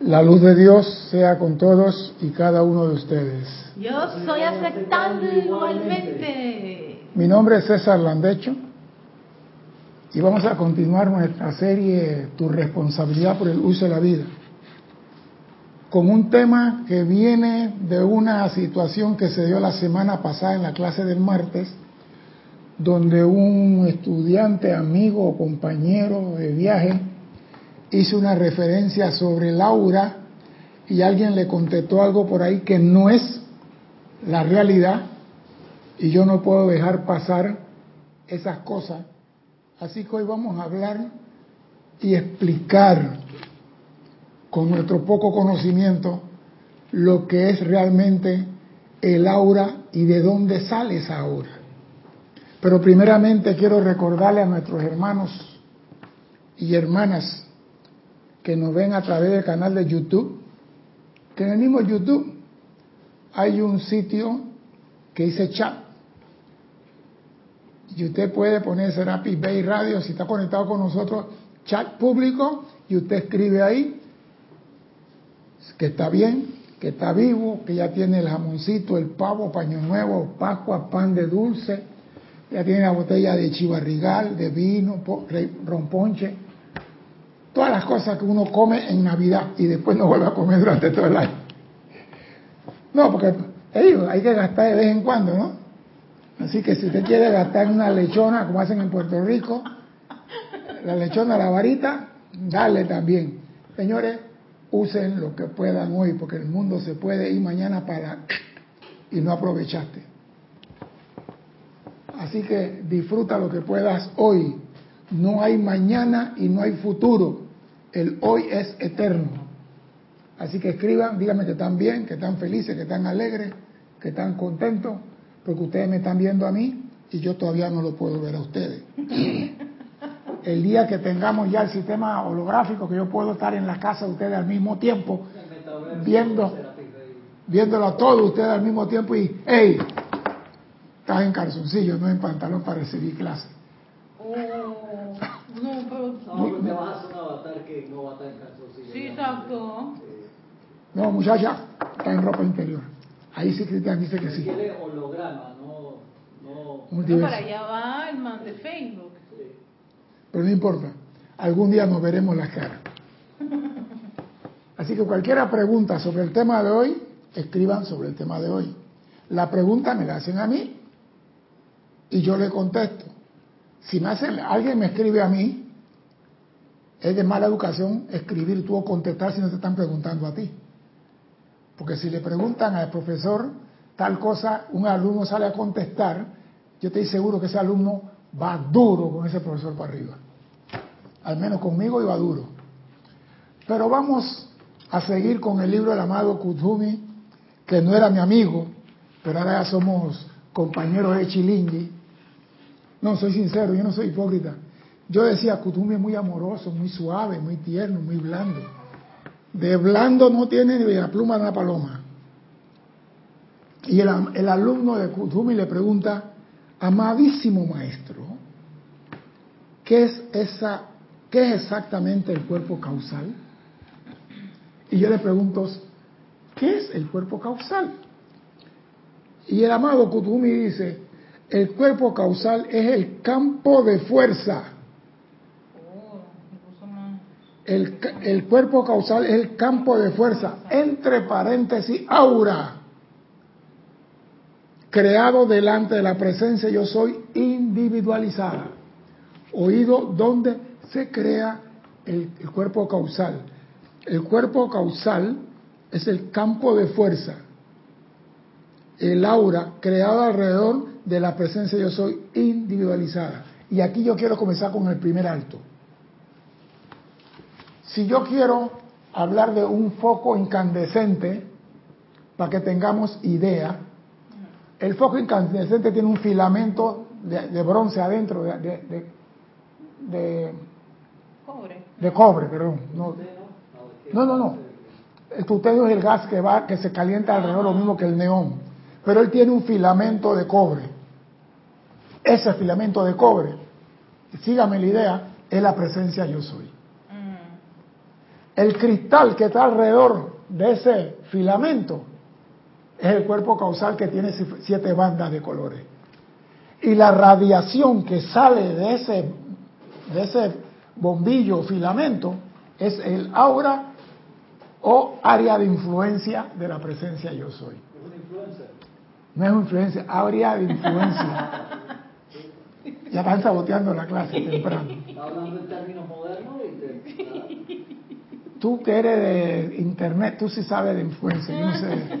La luz de Dios sea con todos y cada uno de ustedes. Yo soy aceptando igualmente. Mi nombre es César Landecho y vamos a continuar nuestra serie Tu responsabilidad por el uso de la vida con un tema que viene de una situación que se dio la semana pasada en la clase del martes, donde un estudiante, amigo o compañero de viaje hizo una referencia sobre el aura y alguien le contestó algo por ahí que no es la realidad y yo no puedo dejar pasar esas cosas. Así que hoy vamos a hablar y explicar con nuestro poco conocimiento lo que es realmente el aura y de dónde sale esa aura. Pero primeramente quiero recordarle a nuestros hermanos y hermanas que nos ven a través del canal de YouTube, que en el mismo YouTube hay un sitio que dice chat. Y usted puede poner Serapi Bay Radio, si está conectado con nosotros, chat público, y usted escribe ahí que está bien, que está vivo, que ya tiene el jamoncito, el pavo, paño nuevo, pascua, pan de dulce, ya tiene la botella de chivarrigal, de vino, romponche, todas las cosas que uno come en Navidad y después no vuelve a comer durante todo el año. No, porque ellos hay que gastar de vez en cuando, ¿no? Así que si usted quiere gastar una lechona, como hacen en Puerto Rico, la lechona, la varita, dale también. Señores, usen lo que puedan hoy, porque el mundo se puede ir mañana para y no aprovechaste. Así que disfruta lo que puedas hoy. No hay mañana y no hay futuro. El hoy es eterno. Así que escriban, díganme que están bien, que están felices, que están alegres, que están contentos, porque ustedes me están viendo a mí y yo todavía no lo puedo ver a ustedes. el día que tengamos ya el sistema holográfico, que yo puedo estar en la casa de ustedes al mismo tiempo, viendo, viéndolo a todos ustedes al mismo tiempo y, hey, estás en calzoncillo, no en pantalón para recibir clase. Oh, no, pero... No, te vas a hacer un avatar que no va a estar en calzoncillo. Sí, exacto. No, muchacha, está en ropa interior. Ahí sí Cristian dice que sí. Quiere holograma, no... no... no para allá va el man de Facebook pero no importa, algún día nos veremos las caras. Así que cualquiera pregunta sobre el tema de hoy, escriban sobre el tema de hoy. La pregunta me la hacen a mí y yo le contesto. Si me hacen, alguien me escribe a mí, es de mala educación escribir tú o contestar si no te están preguntando a ti. Porque si le preguntan al profesor tal cosa, un alumno sale a contestar, yo estoy seguro que ese alumno va duro con ese profesor para arriba. Al menos conmigo iba duro. Pero vamos a seguir con el libro del amado Kutumi, que no era mi amigo, pero ahora ya somos compañeros de Chilingi. No, soy sincero, yo no soy hipócrita. Yo decía, Kutumi es muy amoroso, muy suave, muy tierno, muy blando. De blando no tiene ni la pluma de una paloma. Y el, alumno de Kutumi le pregunta, amadísimo maestro, ¿qué es, esa, ¿qué es exactamente el cuerpo causal? Y yo le pregunto, ¿qué es el cuerpo causal? Y el amado Kutumi dice, el cuerpo causal es el campo de fuerza. El, el, cuerpo causal es el campo de fuerza, entre paréntesis, aura creado delante de la presencia yo soy individualizada. Oído donde se crea el, el, cuerpo causal. El cuerpo causal es el campo de fuerza, el aura creado alrededor de la presencia yo soy individualizada. Y aquí yo quiero comenzar con el primer alto. Si yo quiero hablar de un foco incandescente, para que tengamos idea, el foco incandescente tiene un filamento de, bronce adentro, de, de, de, cobre. De cobre, perdón. No, no, no. no. El es el gas que va, que se calienta alrededor, lo mismo que el neón. Pero él tiene un filamento de cobre. Ese filamento de cobre, sígame la idea, es la presencia yo soy. El cristal que está alrededor de ese filamento es el cuerpo causal que tiene siete bandas de colores. Y la radiación que sale de ese, de ese bombillo o filamento es el aura o área de influencia de la presencia yo soy. Es una influencer. No es influencia, área de influencia. Ya están saboteando la clase temprano. Está hablando en términos modernos y. Tú que eres de internet, tú sí sabes de influencia, yo no sé.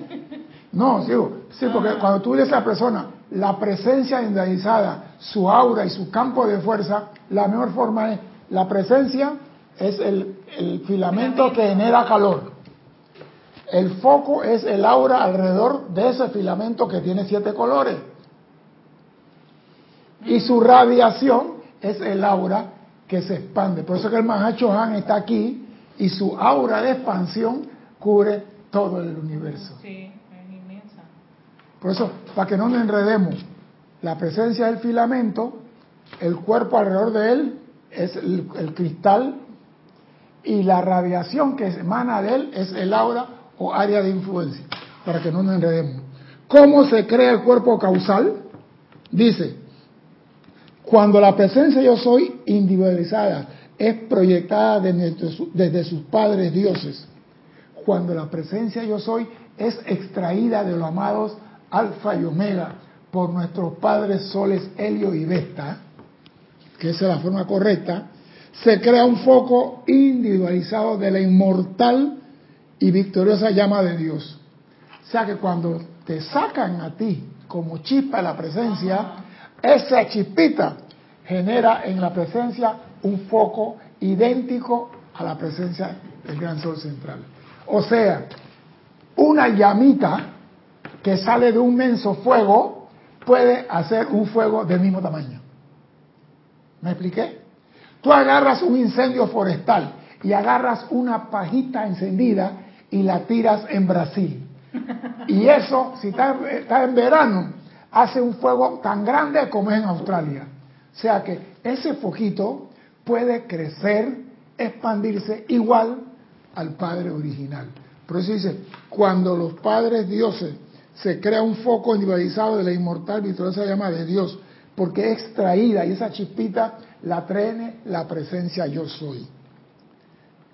No, digo, sí, porque cuando tú dices a la persona la presencia individualizada, su aura y su campo de fuerza, la mejor forma es, la presencia es el, el filamento que genera calor. El foco es el aura alrededor de ese filamento que tiene siete colores. Y su radiación es el aura que se expande. Por eso que el Mahacho Han está aquí y su aura de expansión cubre todo el universo. Sí, es inmensa. Por eso, para que no nos enredemos, la presencia del filamento, el cuerpo alrededor de él es el, el cristal y la radiación que emana de él es el aura o área de influencia, para que no nos enredemos. ¿Cómo se crea el cuerpo causal? Dice, cuando la presencia yo soy individualizada es proyectada desde, su- desde sus padres dioses, cuando la presencia yo soy es extraída de los amados alfa y omega por nuestros padres soles Helio y Vesta, que es la forma correcta, se crea un foco individualizado de la inmortal y victoriosa llama de Dios. O sea que cuando te sacan a ti como chispa la presencia, esa chispita genera en la presencia un foco idéntico a la presencia del gran sol central. O sea, una llamita que sale de un menso fuego puede hacer un fuego del mismo tamaño. ¿Me expliqué? Tú agarras un incendio forestal y agarras una pajita encendida y la tiras en Brasil. Y eso, si está, está en verano, hace un fuego tan grande como es en Australia. O sea que ese foquito puede crecer, expandirse igual al Padre original. Por eso dice, cuando los padres dioses se crea un foco individualizado de la inmortal victoriosa llama de Dios, porque es extraída y esa chispita la trae la presencia yo soy.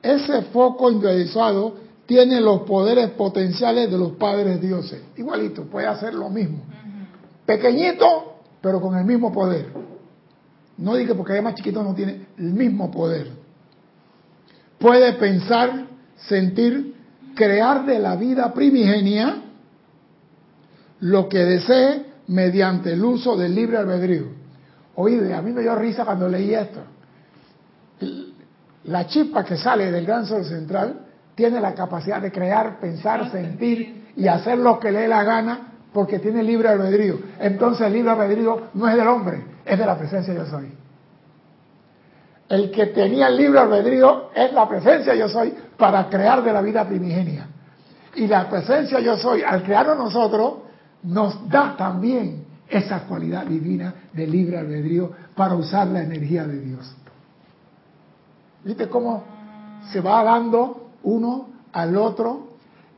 Ese foco individualizado tiene los poderes potenciales de los padres dioses. Igualito, puede hacer lo mismo. Pequeñito, pero con el mismo poder. No diga porque es más chiquito no tiene el mismo poder. Puede pensar, sentir, crear de la vida primigenia lo que desee mediante el uso del libre albedrío. Oíde, a mí me dio risa cuando leí esto. La chispa que sale del gran sol central tiene la capacidad de crear, pensar, sentir y hacer lo que le dé la gana porque tiene libre albedrío. Entonces el libre albedrío no es del hombre, es de la presencia yo soy. El que tenía el libre albedrío es la presencia yo soy para crear de la vida primigenia. Y la presencia yo soy, al crearlo nosotros, nos da también esa cualidad divina de libre albedrío para usar la energía de Dios. ¿Viste cómo se va dando uno al otro?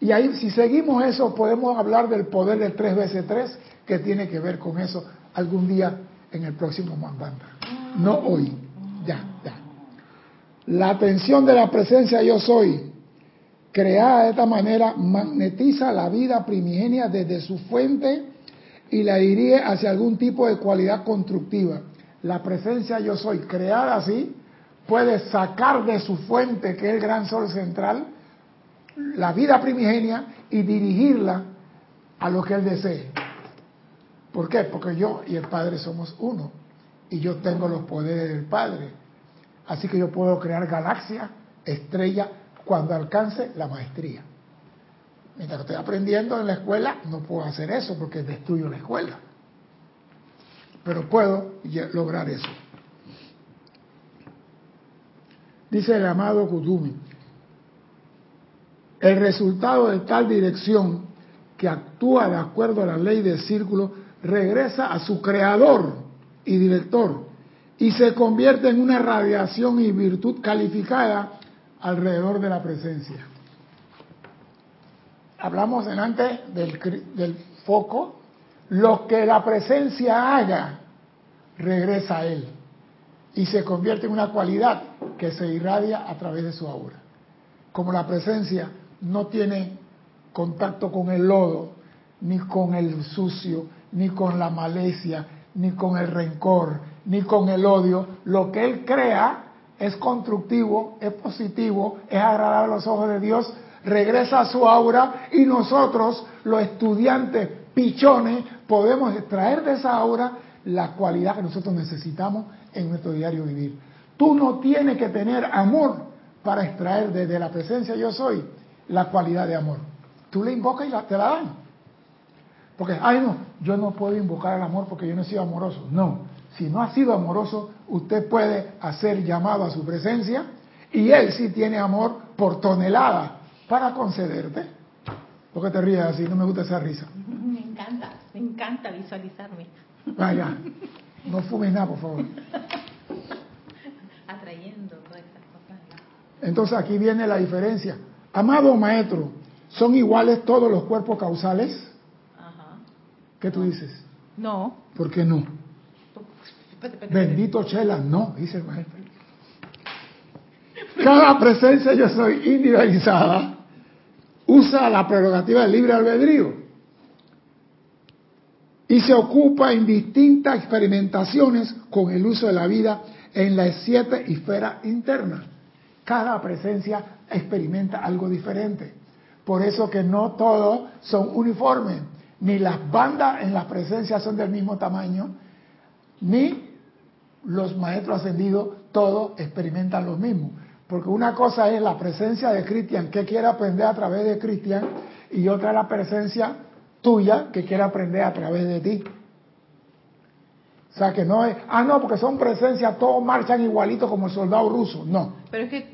Y ahí, si seguimos eso, podemos hablar del poder del 3 veces 3 que tiene que ver con eso algún día en el próximo Manbanda. No hoy, ya, ya. La atención de la presencia yo soy, creada de esta manera, magnetiza la vida primigenia desde su fuente y la dirige hacia algún tipo de cualidad constructiva. La presencia yo soy, creada así, puede sacar de su fuente, que es el gran sol central, la vida primigenia y dirigirla a lo que él desee. ¿Por qué? Porque yo y el Padre somos uno y yo tengo los poderes del Padre. Así que yo puedo crear galaxias, estrellas, cuando alcance la maestría. Mientras estoy aprendiendo en la escuela, no puedo hacer eso porque destruyo la escuela. Pero puedo lograr eso. Dice el amado Kutumi, el resultado de tal dirección que actúa de acuerdo a la ley del círculo regresa a su creador y director y se convierte en una radiación y virtud calificada alrededor de la presencia. Hablamos en antes del, del foco. Lo que la presencia haga, regresa a él y se convierte en una cualidad que se irradia a través de su aura. Como la presencia no tiene contacto con el lodo, ni con el sucio, ni con la malicia, ni con el rencor, ni con el odio, lo que él crea es constructivo, es positivo, es agradable a los ojos de Dios, regresa a su aura y nosotros, los estudiantes pichones, podemos extraer de esa aura la cualidad que nosotros necesitamos en nuestro diario vivir. Tú no tienes que tener amor para extraer desde la presencia yo soy la cualidad de amor. Tú le invocas y la, te la dan. Porque, ay no, yo no puedo invocar el amor porque yo no he sido amoroso. No, si no ha sido amoroso, usted puede hacer llamado a su presencia y él sí tiene amor por tonelada para concederte. ¿Por qué te ríes así? No me gusta esa risa. Me encanta, me encanta visualizarme. Vaya, no fumes nada, por favor. Atrayendo todas esas cosas. Entonces aquí viene la diferencia. Amado maestro, ¿son iguales todos los cuerpos causales? Ajá. ¿Qué tú dices? No. ¿Por qué no? Espérate, Bendito Chela, no, dice el maestro. Cada presencia yo soy individualizada usa la prerrogativa del libre albedrío y se ocupa en distintas experimentaciones con el uso de la vida en las siete esferas internas. Cada presencia experimenta algo diferente. Por eso que no todos son uniformes, ni las bandas en las presencias son del mismo tamaño, ni los maestros ascendidos todos experimentan lo mismo. Porque una cosa es la presencia de Cristian que quiere aprender a través de Cristian y otra la presencia tuya que quiere aprender a través de ti. O sea que no es, ah no, porque son presencias, todos marchan igualito como el soldado ruso. No. Pero es que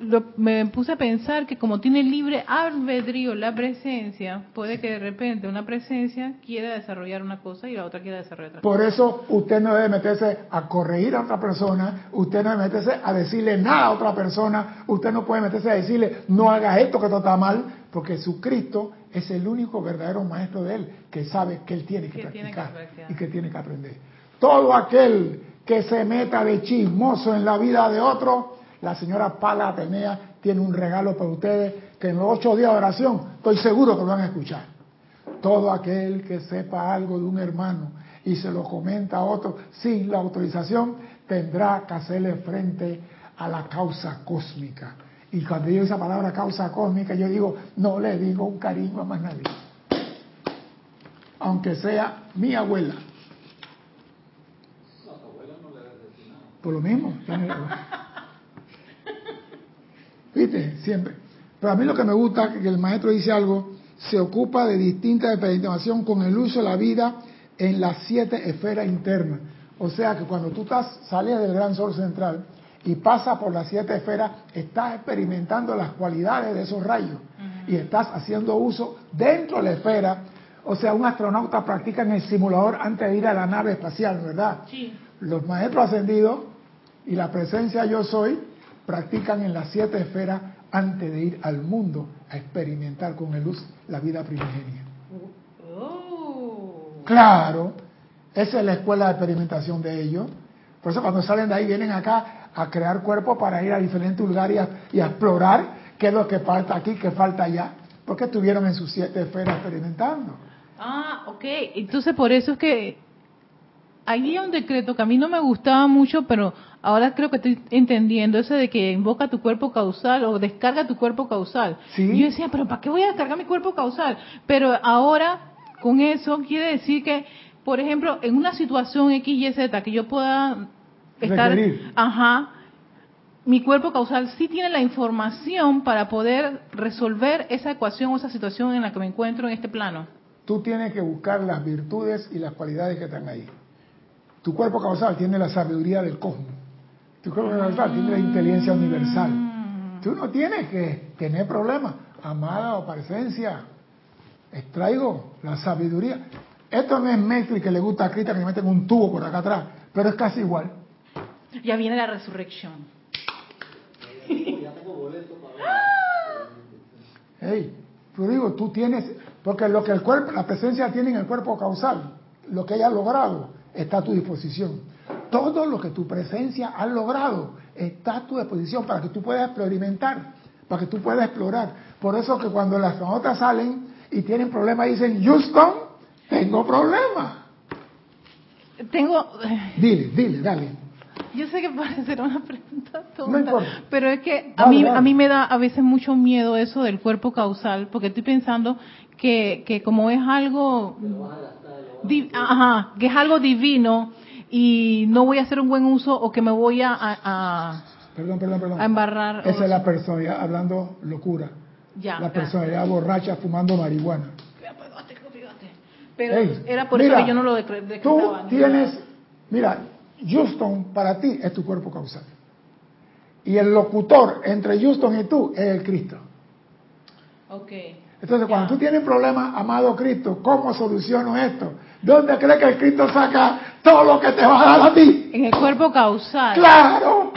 lo- me puse a pensar que como tiene libre albedrío la presencia, puede que de repente una presencia quiera desarrollar una cosa y la otra quiera desarrollar otra. Por eso usted no debe meterse a corregir a otra persona, usted no debe meterse a decirle nada a otra persona, usted no puede meterse a decirle no hagas esto que esto está mal, porque su Cristo es el único verdadero maestro de él que sabe que él tiene que, Que tiene que practicar practicar. y que tiene que aprender. Todo aquel que se meta de chismoso en la vida de otro, la señora Pala Atenea tiene un regalo para ustedes que en los ocho días de oración estoy seguro que lo van a escuchar. Todo aquel que sepa algo de un hermano y se lo comenta a otro sin la autorización, tendrá que hacerle frente a la causa cósmica. Y cuando digo esa palabra causa cósmica, yo digo, no le digo un cariño a más nadie. Aunque sea mi abuela. Por lo mismo. ¿Viste? Siempre. Pero a mí lo que me gusta es que el maestro dice algo, se ocupa de distintas experimentación con el uso de la vida en las siete esferas internas. O sea que cuando tú estás, sales del gran sol central y pasas por las siete esferas, estás experimentando las cualidades de esos rayos y estás haciendo uso dentro de la esfera. O sea, un astronauta practica en el simulador antes de ir a la nave espacial, ¿verdad? Sí. Los maestros ascendidos y la presencia yo soy practican en las siete esferas antes de ir al mundo a experimentar con el luz la vida primigenia. Oh. Claro, esa es la escuela de experimentación de ellos. Por eso cuando salen de ahí vienen acá a crear cuerpos para ir a diferentes lugares y a, y a explorar qué es lo que falta aquí, qué falta allá, porque estuvieron en sus siete esferas experimentando. Ah, ok. Entonces por eso es que había un decreto que a mí no me gustaba mucho, pero ahora creo que estoy entendiendo ese de que invoca tu cuerpo causal o descarga tu cuerpo causal. Sí. Y yo decía, pero ¿para qué voy a descargar mi cuerpo causal? Pero ahora con eso quiere decir que, por ejemplo, en una situación X, Y, Z que yo pueda estar, Requerir. ajá, mi cuerpo causal sí tiene la información para poder resolver esa ecuación o esa situación en la que me encuentro en este plano. Tú tienes que buscar las virtudes y las cualidades que están ahí. Tu cuerpo causal tiene la sabiduría del cosmos. Tu cuerpo causal tiene la inteligencia universal. Tú no tienes que tener problemas. Amada o presencia, extraigo la sabiduría. Esto no es Matrix que le gusta a Cristian que le meten un tubo por acá atrás, pero es casi igual. Ya viene la resurrección. Hey, yo digo, tú tienes, porque lo que el cuerpo, la presencia tiene en el cuerpo causal, lo que haya logrado, está a tu disposición. Todo lo que tu presencia ha logrado está a tu disposición para que tú puedas experimentar, para que tú puedas explorar. Por eso que cuando las notas salen y tienen problemas dicen, Houston, tengo problemas. Tengo... Dile, dile, dale. Yo sé que puede ser una pregunta tonta, No pero es que a mí a mí me da a veces mucho miedo eso del cuerpo causal, porque estoy pensando que, que como es algo ajá, que es algo divino y no voy a hacer un buen uso o que me voy a, Perdón, perdón, perdón. a embarrar. Esa o- es la personalidad hablando locura. ya, la ya. personalidad borracha fumando marihuana. Pero Ey, era por mira, eso que yo no lo decre- Tú decretaba. ni tienes, mira, Houston para ti es tu cuerpo causal. Y el locutor entre Houston y tú es el Cristo. Ok. Entonces, cuando tú tienes problemas, amado Cristo, ¿cómo soluciono esto? ¿Dónde crees que el Cristo saca todo lo que te va a dar a ti? En el cuerpo causal. ¡Claro!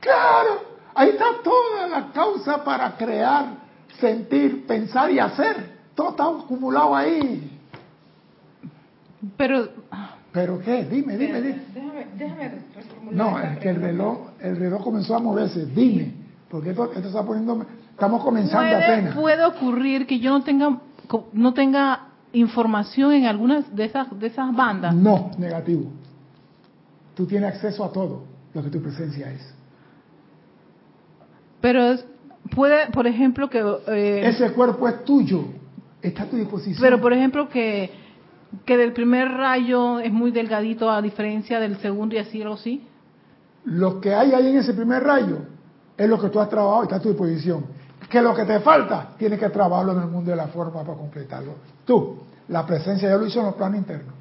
¡Claro! Ahí está toda la causa para crear, sentir, pensar y hacer. Todo está acumulado ahí. Pero ¿Pero qué? Dime, dime, dime. déjame, déjame No, es que el reloj, el reloj comenzó a moverse. Dime, porque esto, esto está poniendo, estamos comenzando puede, apenas. puede ocurrir que yo no tenga no tenga información en algunas de esas de esas bandas. No, negativo. Tú tienes acceso a todo lo que tu presencia es. Pero es- puede, por ejemplo, que eh, Ese cuerpo es tuyo, está a tu disposición. pero por ejemplo que que del primer rayo es muy delgadito a diferencia del segundo y así o sí. Lo que hay ahí en ese primer rayo es lo que tú has trabajado y está a tu disposición. Que lo que te falta, tienes que trabajarlo en el mundo de la forma para completarlo. Tú, la presencia ya lo hizo en los planos internos.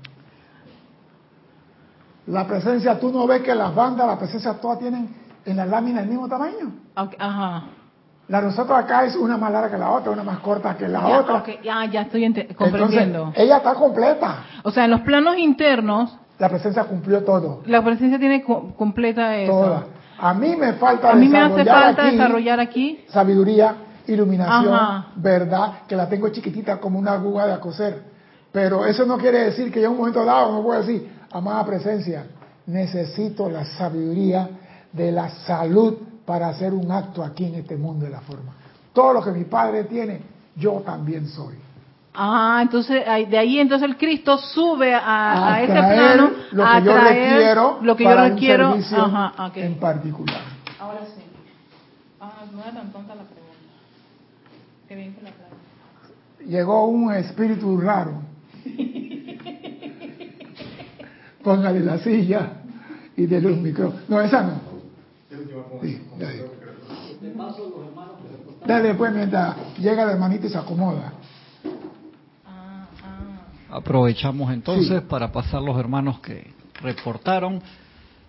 La presencia, tú no ves que las bandas, la presencia todas tienen en la lámina el mismo tamaño. Ajá. La de nosotros acá es una más larga que la otra, una más corta que la Ya, otra. ya, ya estoy comprendiendo. Entonces, ella está completa. o sea, en los planos internos La presencia cumplió todo. la presencia tiene co- completa eso. Toda. A mí me falta A mí me hace desarrollar falta aquí desarrollar aquí. sabiduría, iluminación, Ajá. verdad, que la tengo chiquitita como una aguja de coser. Pero eso no quiere decir que yo en un momento dado no puedo decir, amada presencia, necesito la sabiduría de la salud para hacer un acto aquí en este mundo de la forma. Todo lo que mi padre tiene, yo también soy. Ah, entonces ahí- de ahí entonces el Cristo sube a, a A ese plano lo a que yo traer requiero lo que yo para un requiero. servicio Ajá, ok. en particular. Ahora sí. Ah, no era tan tonta la pregunta. Qué bien que la aclaras. llegó un espíritu raro. Póngale la silla y dele un micrófono. No, esa no. Sí, dale. Dale pues mientras llega el hermanito y se acomoda. Aprovechamos entonces Sí. para pasar los hermanos que reportaron.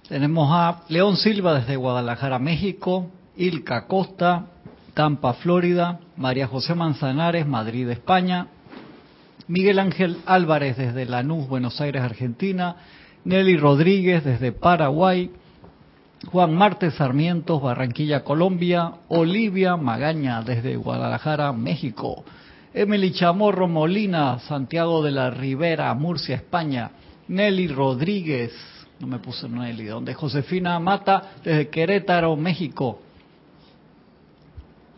Tenemos a León Silva desde Guadalajara, México, Ilka Costa, Tampa, Florida, María José Manzanares, Madrid, España, Miguel Ángel Álvarez desde Lanús, Buenos Aires, Argentina, Nelly Rodríguez desde Paraguay, Juan Marte Sarmientos, Barranquilla, Colombia, Olivia Magaña desde Guadalajara, México, Emily Chamorro Molina, Santiago de la Ribera, Murcia, España, Nelly Rodríguez, no me puse Nelly, donde Josefina Mata desde Querétaro, México.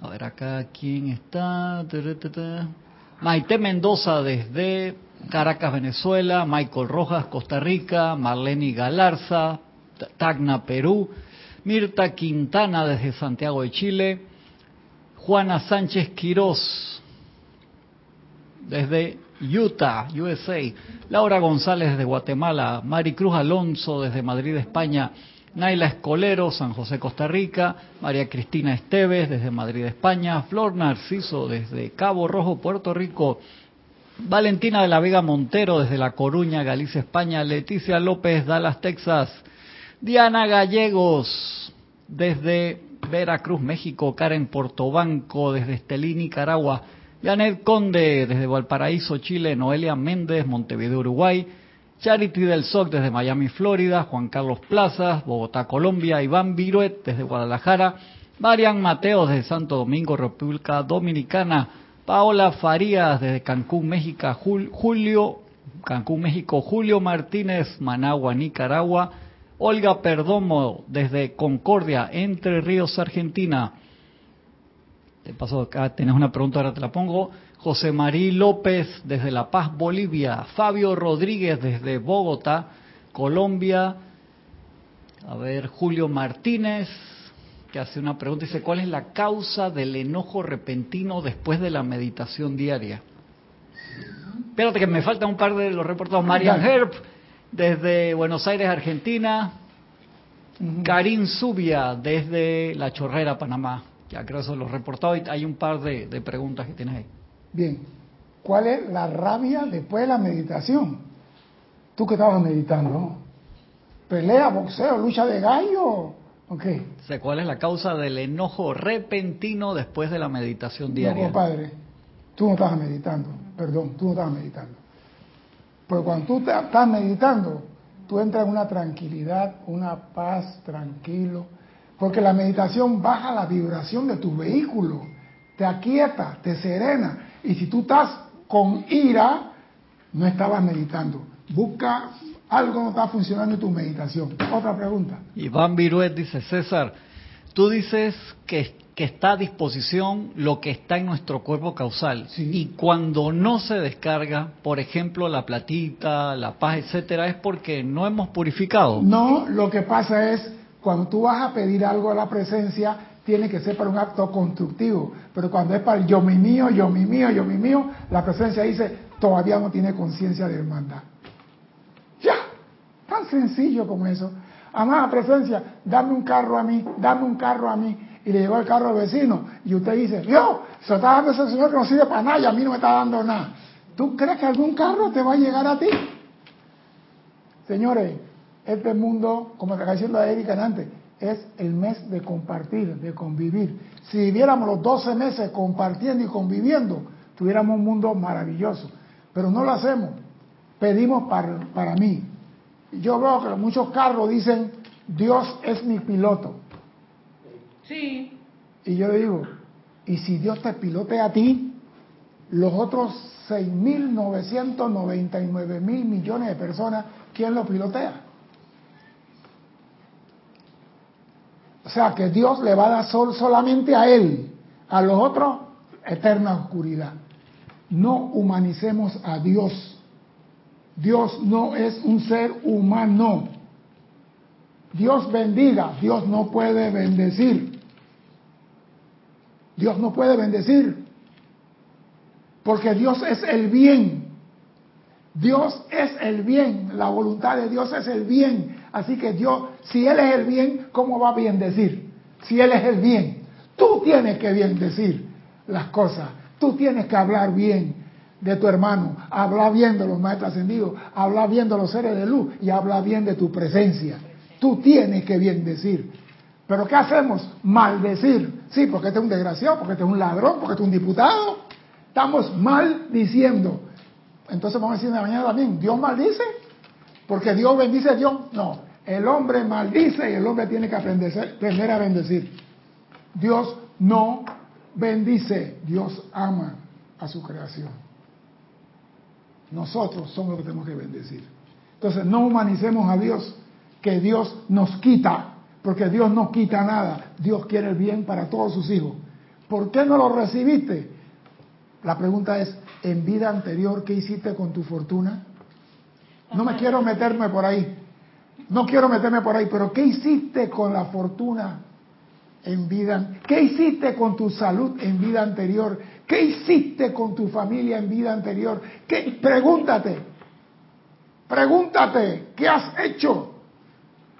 A ver acá quién está. Maite Mendoza desde Caracas, Venezuela, Michael Rojas, Costa Rica, Marlene Galarza, Ta- Tacna, Perú, Mirta Quintana desde Santiago de Chile, Juana Sánchez Quirós desde Utah, USA, Laura González desde Guatemala, Maricruz Alonso desde Madrid, España, Naila Escolero, San José, Costa Rica, María Cristina Esteves desde Madrid, España, Flor Narciso desde Cabo Rojo, Puerto Rico, Valentina de la Vega Montero desde La Coruña, Galicia, España, Leticia López, Dallas, Texas, Diana Gallegos desde Veracruz, México, Karen Portobanco desde Estelí, Nicaragua, Janet Conde desde Valparaíso, Chile, Noelia Méndez, Montevideo, Uruguay, Charity del SOC desde Miami, Florida, Juan Carlos Plazas, Bogotá, Colombia, Iván Viruet desde Guadalajara, Marian Mateos desde Santo Domingo, República Dominicana. Paola Farías desde Cancún, México. Julio, Cancún, México. Julio Martínez, Managua, Nicaragua. Olga Perdomo desde Concordia, Entre Ríos, Argentina. Te paso acá, tenés una pregunta, ahora te la pongo. José Marí López desde La Paz, Bolivia. Fabio Rodríguez desde Bogotá, Colombia. A ver, Julio Martínez, que hace una pregunta, dice, ¿cuál es la causa del enojo repentino después de la meditación diaria? Espérate que me falta un par de los reportados. Marian Herb, desde Buenos Aires, Argentina. Karim Zubia, desde La Chorrera, Panamá. Ya creo que son los reportados y hay un par de, de preguntas que tienes ahí. Bien, ¿cuál es la rabia después de la meditación? Tú que estabas meditando, pelea, boxeo, lucha de gallo. Ok. Sé ¿Cuál es la causa del enojo repentino después de la meditación diaria? No, compadre, tú no estabas meditando, perdón, tú no estabas meditando. Porque cuando tú estás meditando, tú entras en una tranquilidad, una paz, tranquilo. Porque la meditación baja la vibración de tu vehículo, te aquieta, te serena. Y si tú estás con ira, no estabas meditando. Busca algo no está funcionando en tu meditación. Otra pregunta. Iván Viruet dice, César, tú dices que, que, está a disposición lo que está en nuestro cuerpo causal. Y cuando no se descarga, por ejemplo, la platita, la paz, etcétera, es porque no hemos purificado. No, lo que pasa es, cuando tú vas a pedir algo a la presencia, tiene que ser para un acto constructivo. Pero cuando es para el yo mi mío, yo mi mío, yo mi mío, la presencia dice, todavía no tiene conciencia de hermandad. Ya, tan sencillo como eso. Amada presencia, dame un carro a mí, dame un carro a mí. Y le llegó el carro al vecino. Y usted dice, yo, se está dando ese señor que no sirve para nada y a mí no me está dando nada. ¿Tú crees que algún carro te va a llegar a ti? Señores, este mundo, como te está diciendo Erika antes, es el mes de compartir, de convivir. Si viviéramos los 12 meses compartiendo y conviviendo, tuviéramos un mundo maravilloso. Pero no lo hacemos. Pedimos para, para mí. Yo veo que muchos carros dicen, Dios es mi piloto. Sí. Y yo digo, ¿y si Dios te pilote a ti? Los otros 6.999 mil millones de personas, ¿quién lo pilotea? O sea que Dios le va a dar sol solamente a Él, a los otros eterna oscuridad. No humanicemos a Dios. Dios no es un ser humano. Dios bendiga, Dios no puede bendecir. Dios no puede bendecir. Porque Dios es el bien. Dios es el bien. La voluntad de Dios es el bien. Así que Dios, si Él es el bien, ¿cómo va a bien decir? Si Él es el bien, tú tienes que bien decir las cosas. Tú tienes que hablar bien de tu hermano, hablar bien de los maestros ascendidos, hablar bien de los seres de luz y hablar bien de tu presencia. Tú tienes que bien decir. Pero ¿qué hacemos? Maldecir. Sí, porque este es un desgraciado, porque este es un ladrón, porque este es un diputado. Estamos mal diciendo. Entonces vamos a decir en la mañana también, ¿Dios maldice? Porque Dios bendice a Dios. No, el hombre maldice y el hombre tiene que aprender, aprender a bendecir. Dios no bendice, Dios ama a su creación. Nosotros somos los que tenemos que bendecir. Entonces no humanicemos a Dios, que Dios nos quita, porque Dios no quita nada. Dios quiere el bien para todos sus hijos. ¿Por qué no lo recibiste? La pregunta es, en vida anterior, ¿qué hiciste con tu fortuna? No me quiero meterme por ahí. No quiero meterme por ahí, pero ¿qué hiciste con la fortuna en vida? ¿Qué hiciste con tu salud en vida anterior? ¿Qué hiciste con tu familia en vida anterior? ¿Qué? Pregúntate. Pregúntate, ¿qué has hecho?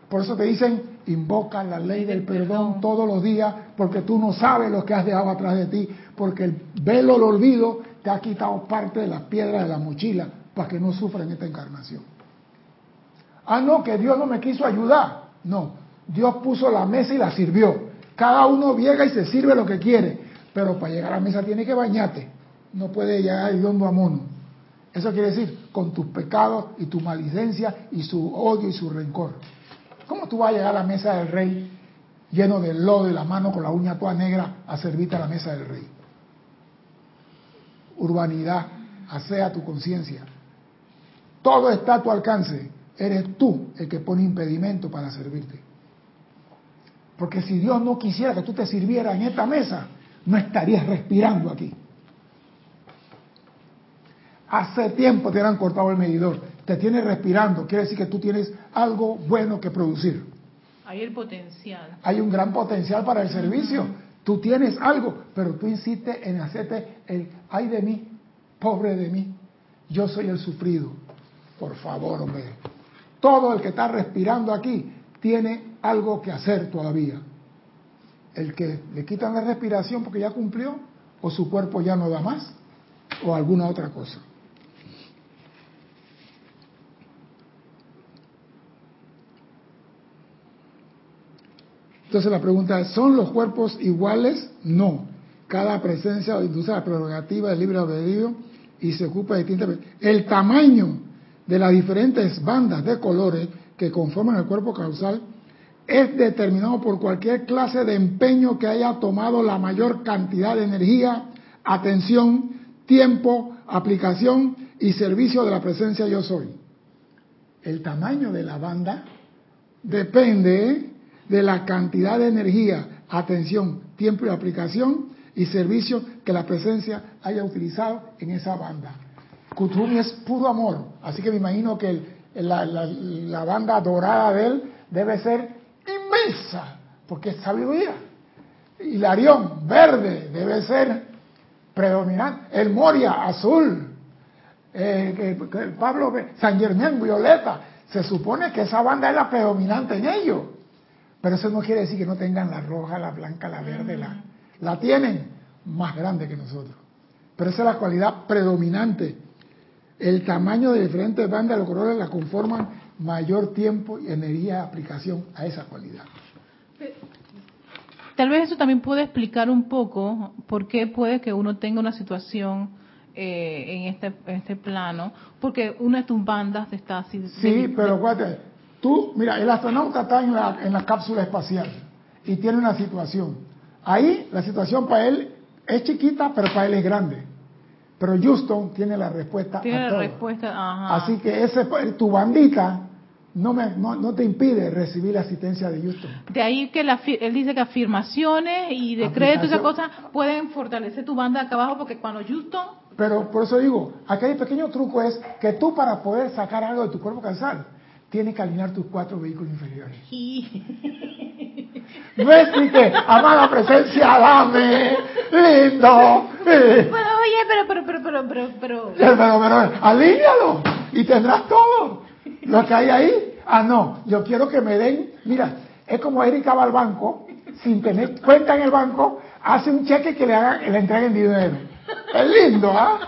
Por eso te dicen, invoca la ley del perdón todos los días, porque tú no sabes lo que has dejado atrás de ti, porque el velo del olvido te ha quitado parte de las piedras de la mochila para que no sufra en esta encarnación. Ah, no, que Dios no me quiso ayudar. No, Dios puso la mesa y la sirvió. Cada uno llega y se sirve lo que quiere, pero para llegar a la mesa tiene que bañarte. No puede llegar el hondo a mono. Eso quiere decir, con tus pecados y tu malicencia y su odio y su rencor. ¿Cómo tú vas a llegar a la mesa del rey lleno de lodo y la mano con la uña toda negra a servirte a la mesa del rey. Urbanidad, asea tu conciencia. Todo está a tu alcance. Eres tú el que pone impedimento para servirte. Porque si Dios no quisiera que tú te sirvieras en esta mesa, no estarías respirando aquí. Hace tiempo te han cortado el medidor. Te tienes respirando. Quiere decir que tú tienes algo bueno que producir. Hay el potencial. Hay un gran potencial para el servicio. Tú tienes algo, pero tú insistes en hacerte el ay de mí, pobre de mí. Yo soy el sufrido. Por favor, hombre. Todo el que está respirando aquí tiene algo que hacer todavía. El que le quitan la respiración porque ya cumplió, o su cuerpo ya no da más, o alguna otra cosa. Entonces la pregunta es, ¿son los cuerpos iguales? No. Cada presencia induce la prerrogativa del libre albedrío y se ocupa de distintas... El tamaño de las diferentes bandas de colores que conforman el cuerpo causal es determinado por cualquier clase de empeño que haya tomado la mayor cantidad de energía, atención, tiempo, aplicación y servicio de la presencia yo soy. El tamaño de la banda depende de la cantidad de energía, atención, tiempo y aplicación y servicio que la presencia haya utilizado en esa banda. Kuthumi es puro amor, así que me imagino que la, la, banda dorada de él debe ser inmensa, porque es sabiduría. Y el Arión verde debe ser predominante. El Moria azul. Eh, el Pablo San Germán violeta. Se supone que esa banda es la predominante en ellos. Pero eso no quiere decir que no tengan la roja, la blanca, la verde, la, la tienen más grande que nosotros. Pero esa es la cualidad predominante. El tamaño de diferentes bandas de los colores la conforman mayor tiempo y energía de aplicación a esa cualidad. Tal vez eso también puede explicar un poco por qué puede que uno tenga una situación eh, en, este, en este plano, porque una de tus bandas está así. Sí, pero acuérdate, Tú, mira, el astronauta está en la, en la cápsula espacial y tiene una situación. Ahí la situación para él es chiquita, pero para él es grande. Pero Houston tiene la respuesta tiene a la respuesta, ajá. Así que ese, tu bandita no, me, no, te impide recibir la asistencia de Houston. De ahí que la, él dice que afirmaciones y decretos y esas cosas pueden fortalecer tu banda acá abajo porque cuando Houston... Pero por eso digo, aquí hay pequeño truco es que tú para poder sacar algo de tu cuerpo cansado tienes que alinear tus cuatro vehículos inferiores. No es que, amada presencia, dame, lindo. Pero oye, pero, pero, pero, pero, pero, pero. Pero, pero, alíñalo y tendrás todo. Lo que hay ahí, ah, no, yo quiero que me den, mira, es como Erika va al banco, sin tener cuenta en el banco, hace un cheque que le hagan, le entreguen dinero. Es lindo, ¿ah?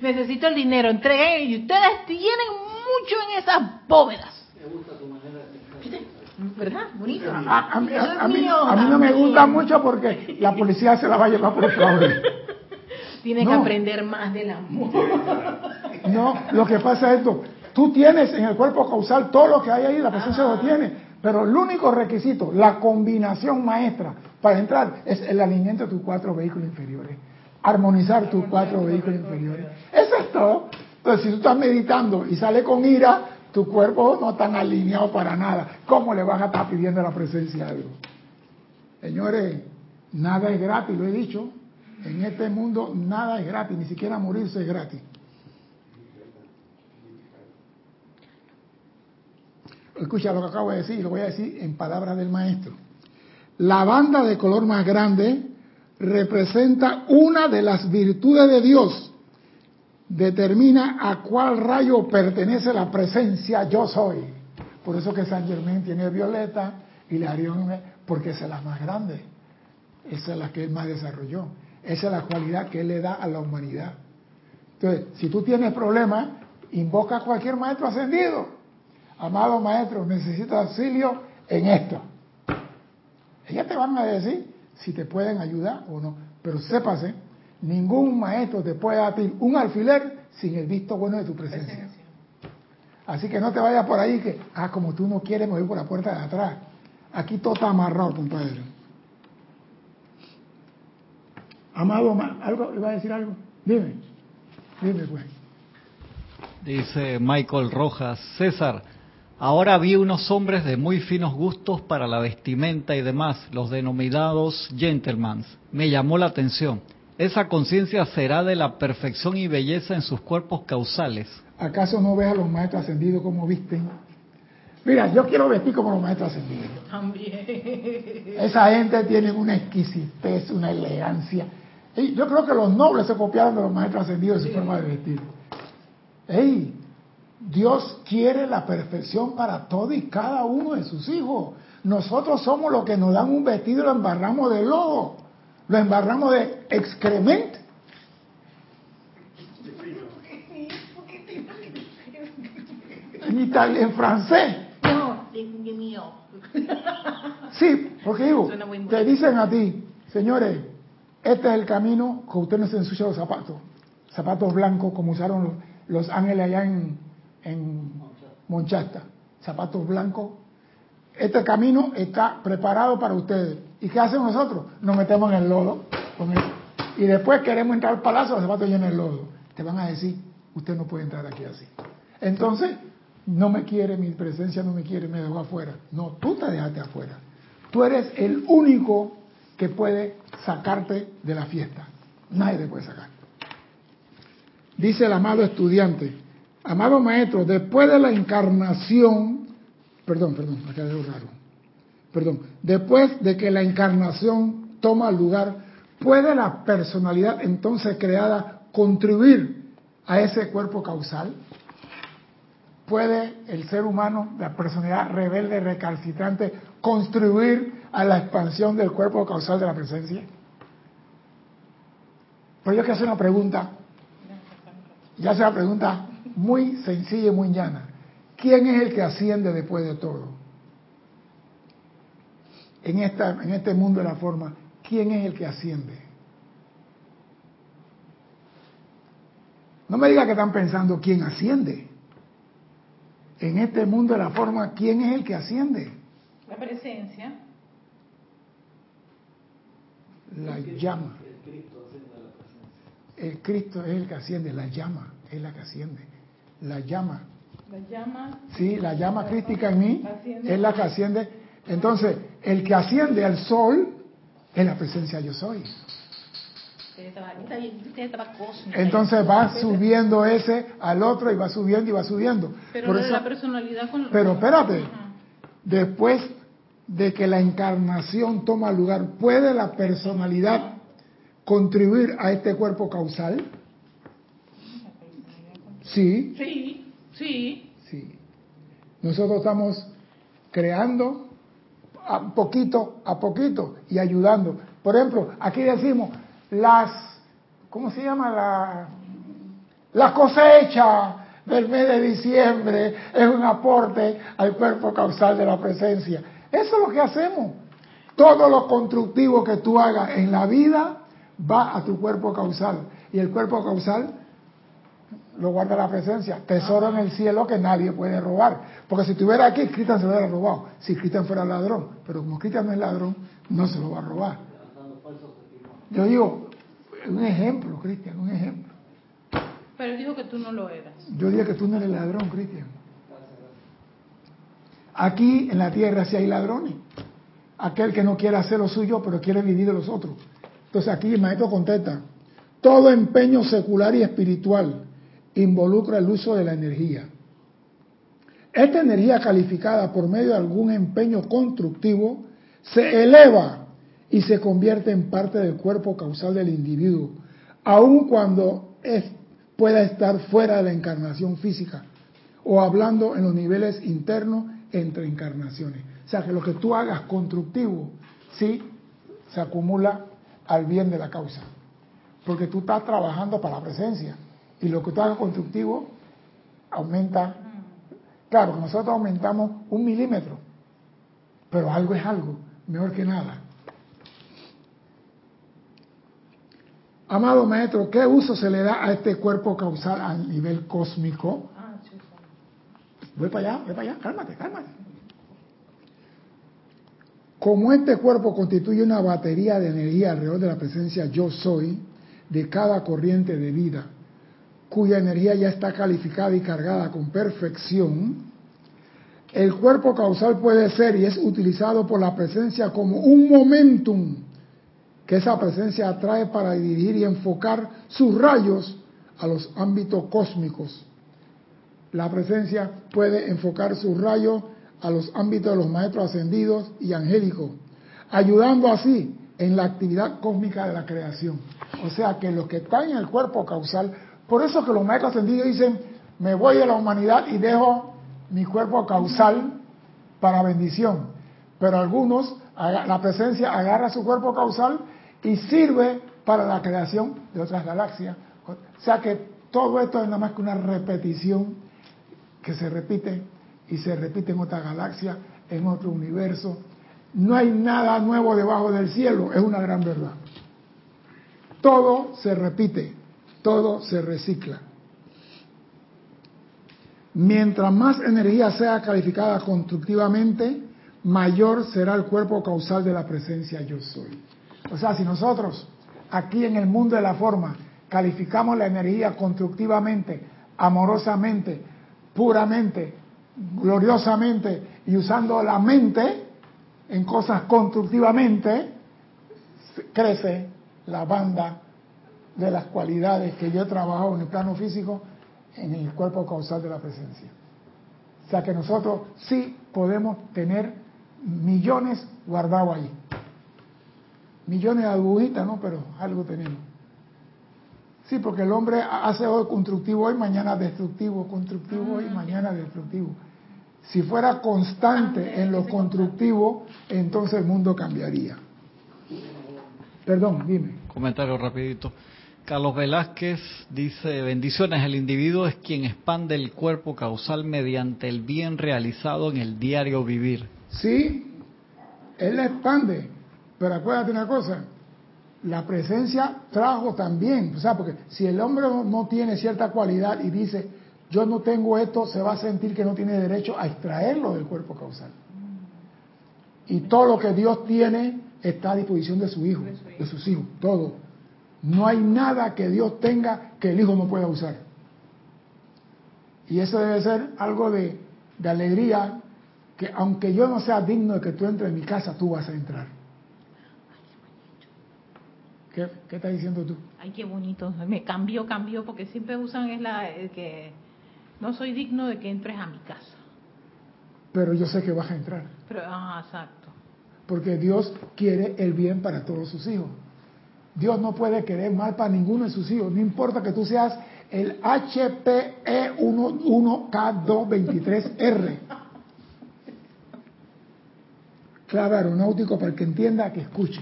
Necesito el dinero, entreguen y ustedes tienen mucho en esas bóvedas. Me gusta tu manera de ¿Verdad? Bonito. A, mí, no me gusta mucho porque la policía se la va a llevar por fraude. Tiene que aprender más del amor. No, lo que pasa es esto. Tú tienes en el cuerpo causal todo lo que hay ahí, la presencia lo tiene. Pero el único requisito, la combinación maestra para entrar es el alineamiento de tus cuatro vehículos inferiores. Armonizar tus cuatro vehículos inferiores. Eso es todo. Entonces, si tú estás meditando y sale con ira, tu cuerpo no está alineado para nada. ¿Cómo le vas a estar pidiendo la presencia de Dios? Señores, nada es gratis, lo he dicho. En este mundo nada es gratis, ni siquiera morirse es gratis. Escucha lo que acabo de decir, lo voy a decir en palabras del maestro. La banda de color más grande representa una de las virtudes de Dios determina a cuál rayo pertenece la presencia yo soy. Por eso que San Germán tiene violeta y la Arión, porque esa es la más grande. Esa es la que él más desarrolló. Esa es la cualidad que él le da a la humanidad. Entonces, si tú tienes problemas, invoca a cualquier maestro ascendido. Amado maestro, necesito auxilio en esto. Ellas te van a decir si te pueden ayudar o no. Pero sépase Ningún maestro te puede dar un alfiler sin el visto bueno de tu presencia. Así que no te vayas por ahí que, ah, como tú no quieres, me voy por la puerta de atrás. Aquí todo está amarrado, compadre. Amado, ma- ¿algo? ¿Iba a decir algo? Dime. Dime, pues. Dice Michael Rojas, César, ahora vi unos hombres de muy finos gustos para la vestimenta y demás, los denominados gentlemen. Me llamó la atención. ¿Esa conciencia será de la perfección y belleza en sus cuerpos causales? ¿Acaso no ves a los maestros ascendidos como visten? Mira, yo quiero vestir como los maestros ascendidos. También. Esa gente tiene una exquisitez, una elegancia. Y yo creo que los nobles se copiaron de los maestros ascendidos en su forma de vestir. Ey, Dios quiere la perfección para todo y cada uno de sus hijos. Nosotros somos los que nos dan un vestido y lo embarramos de lodo, lo embarramos de excremento. En, itali- en francés. No, Dios mío. Sí, porque digo, te dicen a ti, señores, este es el camino que usted no se ensucia los zapatos. Zapatos blancos como usaron los, los ángeles allá en, en Monchasta. Zapatos blancos. Este camino está preparado para ustedes. ¿Y qué hacemos nosotros? Nos metemos en el lodo. con y después queremos entrar al palacio, los zapatos llenos de lodo. Te van a decir, usted no puede entrar aquí así. Entonces, no me quiere, mi presencia no me quiere, me dejó afuera. No, tú te dejaste afuera. Tú eres el único que puede sacarte de la fiesta. Nadie te puede sacar. Dice el amado estudiante, amado maestro, después de la encarnación, perdón, perdón, acá quedó raro, perdón, después de que la encarnación toma lugar, ¿puede la personalidad entonces creada contribuir a ese cuerpo causal? ¿Puede el ser humano, la personalidad rebelde, recalcitrante, contribuir a la expansión del cuerpo causal de la presencia? Pero yo quiero hacer una pregunta, ya hace una pregunta muy sencilla y muy llana. ¿Quién es el que asciende después de todo? En, esta, en este mundo de la forma, ¿quién es el que asciende? No me diga que están pensando quién asciende. En este mundo de la forma, ¿quién es el que asciende? La presencia. La llama. El Cristo es el que asciende, la llama es la que asciende. La llama. La llama. Sí, la llama crística en mí Asciende. es la que asciende. Entonces, el que asciende al sol es la presencia yo soy. Entonces va subiendo ese al otro y va subiendo y va subiendo. Pero Por eso- la personalidad con pero espérate, después de que la encarnación toma lugar, ¿puede la personalidad contribuir a este cuerpo causal? Sí, Sí, sí. sí. Nosotros estamos creando a poquito a poquito y ayudando. Por ejemplo, aquí decimos las, ¿cómo se llama? La, la cosecha del mes de diciembre es un aporte al cuerpo causal de la presencia. Eso es lo que hacemos. Todo lo constructivo que tú hagas en la vida va a tu cuerpo causal. Y el cuerpo causal lo guarda la presencia. Tesoro en el cielo que nadie puede robar. Porque si estuviera aquí, Cristian se lo hubiera robado. Si Cristian fuera ladrón. Pero como Cristian no es ladrón, no se lo va a robar. Yo digo, un ejemplo, Cristian, un ejemplo. Pero dijo que tú no lo eras. Yo digo que tú no eres ladrón, Cristian. Aquí en la tierra sí hay ladrones. Aquel que no quiere hacer lo suyo, pero quiere vivir de los otros. Entonces aquí el maestro contesta, todo empeño secular y espiritual involucra el uso de la energía. Esta energía calificada por medio de algún empeño constructivo se eleva y se convierte en parte del cuerpo causal del individuo, aun cuando es- pueda estar fuera de la encarnación física o hablando en los niveles internos entre encarnaciones. O sea que lo que tú hagas constructivo, sí, se acumula al bien de la causa. Porque tú estás trabajando para la presencia. Y lo que tú hagas constructivo aumenta. Claro, nosotros aumentamos un milímetro. Pero algo es algo, mejor que nada. Amado maestro, ¿qué uso se le da a este cuerpo causal a nivel cósmico? Voy para allá, voy para allá, cálmate, cálmate. Como este cuerpo constituye una batería de energía alrededor de la presencia yo soy de cada corriente de vida, cuya energía ya está calificada y cargada con perfección, el cuerpo causal puede ser y es utilizado por la presencia como un momentum que esa presencia atrae para dirigir y enfocar sus rayos a los ámbitos cósmicos. La presencia puede enfocar sus rayos a los ámbitos de los maestros ascendidos y angélicos, ayudando así en la actividad cósmica de la creación. O sea que lo que está en el cuerpo causal, por eso que los maestros ascendidos dicen, me voy de la humanidad y dejo mi cuerpo causal para bendición. Pero algunos, la presencia agarra su cuerpo causal y sirve para la creación de otras galaxias. O sea que todo esto es nada más que una repetición que se repite y se repite en otra galaxia, en otro universo. No hay nada nuevo debajo del cielo, es una gran verdad. Todo se repite, todo se recicla. Mientras más energía sea calificada constructivamente, mayor será el cuerpo causal de la presencia yo soy. O sea, si nosotros aquí en el mundo de la forma calificamos la energía constructivamente, amorosamente, puramente, gloriosamente y usando la mente en cosas constructivamente, crece la banda de las cualidades que yo he trabajado en el plano físico en el cuerpo causal de la presencia. O sea que nosotros sí podemos tener millones guardados ahí. Millones de agujitas, ¿no? Pero algo tenemos. Sí, porque el hombre hace hoy constructivo hoy, mañana destructivo, constructivo hoy, mañana destructivo. Si fuera constante en lo constructivo, entonces el mundo cambiaría. Perdón, dime. Comentario rapidito. Carlos Velázquez dice, bendiciones, el individuo es quien expande el cuerpo causal mediante el bien realizado en el diario vivir. Sí, él la expande, pero acuérdate una cosa, la presencia trajo también, o sea, porque si el hombre no tiene cierta cualidad y dice, yo no tengo esto, se va a sentir que no tiene derecho a extraerlo del cuerpo causal. Y todo lo que Dios tiene está a disposición de su hijo, de sus hijos, todo. No hay nada que Dios tenga que el hijo no pueda usar. Y eso debe ser algo de, alegría, que aunque yo no sea digno de que tú entres en mi casa, tú vas a entrar. ¿Qué, qué estás diciendo tú? Ay, qué bonito. Me cambió, cambió, porque siempre usan es la que no soy digno de que entres a mi casa. Pero yo sé que vas a entrar. Pero, ah, exacto. Porque Dios quiere el bien para todos sus hijos. Dios no puede querer mal para ninguno de sus hijos. No importa que tú seas el HPE11K223R. Clave aeronáutico para el que entienda, que escuche.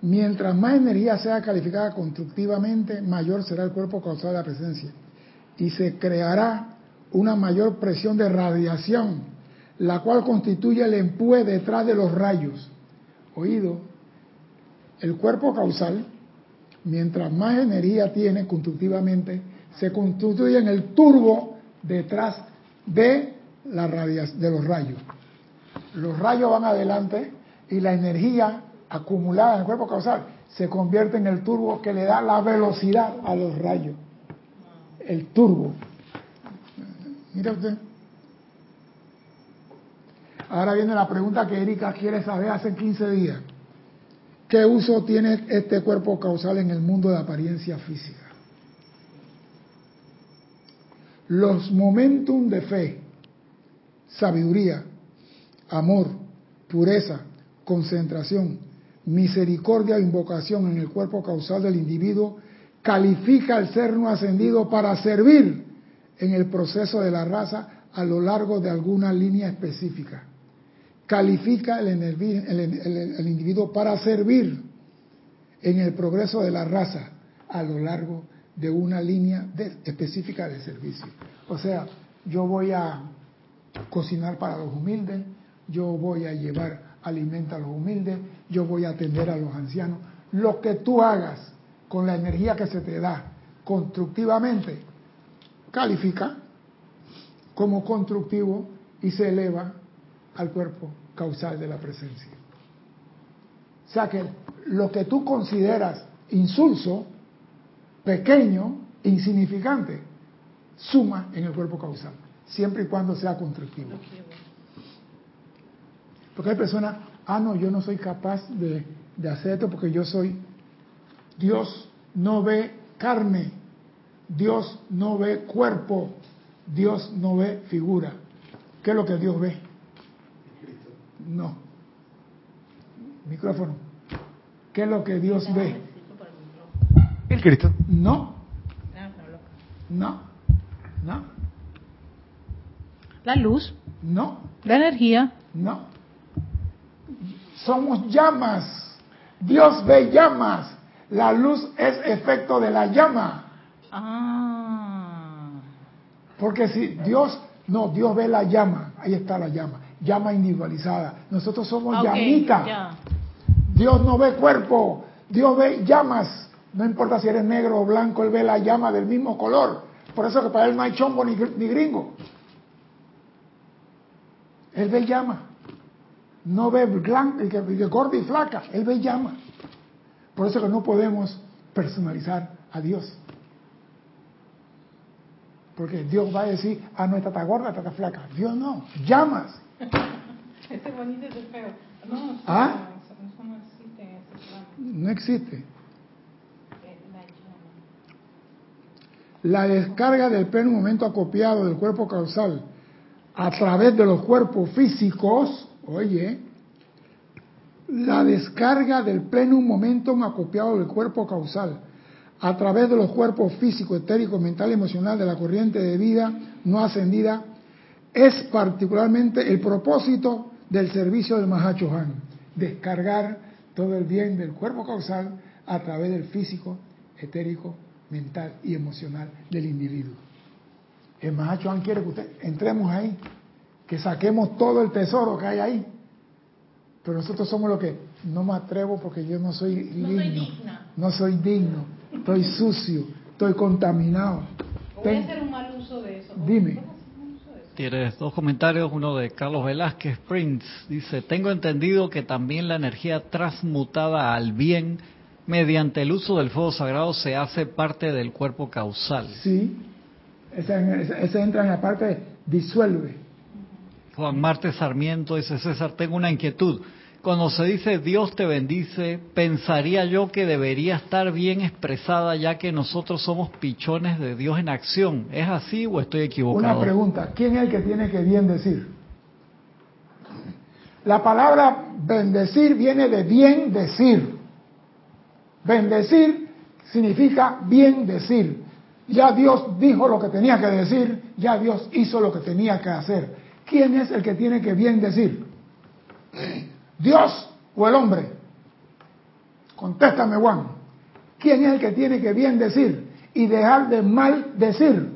Mientras más energía sea calificada constructivamente, mayor será el cuerpo causado de la presencia. Y se creará una mayor presión de radiación, la cual constituye el empuje detrás de los rayos. Oído, el cuerpo causal, mientras más energía tiene constructivamente, se constituye en el turbo detrás de, de los rayos. Los rayos van adelante y la energía acumulada en el cuerpo causal se convierte en el turbo que le da la velocidad a los rayos. El turbo. Mira usted. Ahora viene la pregunta que Erika quiere saber hace 15 días. ¿Qué uso tiene este cuerpo causal en el mundo de apariencia física? Los momentum de fe, sabiduría, amor, pureza, concentración, misericordia e invocación en el cuerpo causal del individuo califica al ser no ascendido para servir en el proceso de la raza a lo largo de alguna línea específica. Califica el, individuo para servir en el progreso de la raza a lo largo de una línea específica de servicio. O sea, yo voy a cocinar para los humildes, yo voy a llevar alimento a los humildes, yo voy a atender a los ancianos. Lo que tú hagas con la energía que se te da constructivamente, califica como constructivo y se eleva al cuerpo causal de la presencia. O sea que lo que tú consideras insulso, pequeño, insignificante, suma en el cuerpo causal, siempre y cuando sea constructivo. Porque hay personas, ah, no, yo no soy capaz de, de hacer esto porque yo soy, Dios no ve carne, Dios no ve cuerpo, Dios no ve figura. ¿Qué es lo que Dios ve? No. Micrófono. ¿Qué es lo que Dios ve? El Cristo. No. No. No. La luz, No. la energía. No. Somos llamas. Dios ve llamas. La luz es efecto de la llama. Ah. Porque si Dios, no, Dios ve la llama. Ahí está la llama. Llama individualizada. Nosotros somos Ah, ok, llamita. Dios no ve cuerpo. Dios ve llamas. No importa si eres negro o blanco, Él ve la llama del mismo color. Por eso que para Él no hay chombo ni, gr- ni gringo. Él ve llama. No ve blanco, y que, que gorda y flaca. Él ve llama. Por eso que no podemos personalizar a Dios. Porque Dios va a decir, ah, no, esta está gorda, esta está flaca. Dios no, llamas. Este bonito es feo. No, ¿Ah? eso, no existe en. No existe. Eh. La descarga del pleno momento acopiado del cuerpo causal a través de los cuerpos físicos, oye, la descarga del pleno momento acopiado del cuerpo causal a través de los cuerpos físico, etérico, mental y emocional de la corriente de vida no ascendida es particularmente el propósito del servicio del Mahacho Han, descargar todo el bien del cuerpo causal a través del físico, etérico, mental y emocional del individuo. El Mahacho Han quiere que usted entremos ahí, que saquemos todo el tesoro que hay ahí. Pero nosotros somos los que no me atrevo porque yo no soy No digno. soy digna. No soy digno. Estoy sucio. Estoy contaminado. Voy a hacer un mal uso de eso. Dime. Tienes dos comentarios, uno de Carlos Velázquez Prince. Dice, tengo entendido que también la energía transmutada al bien mediante el uso del fuego sagrado se hace parte del cuerpo causal. Sí. Esa, esa- esa entra en la parte de disuelve. Juan Marte Sarmiento dice, César, tengo una inquietud. Cuando se dice Dios te bendice, pensaría yo que debería estar bien expresada ya que nosotros somos pichones de Dios en acción. ¿Es así o estoy equivocado? Una pregunta. ¿Quién es el que tiene que bien decir? La palabra bendecir viene de bien decir. Bendecir significa bien decir. Ya Dios dijo lo que tenía que decir, ya Dios hizo lo que tenía que hacer. ¿Quién es el que tiene que bien decir? ¿Dios o el hombre? Contéstame, Juan. ¿Quién es el que tiene que bien decir y dejar de mal decir?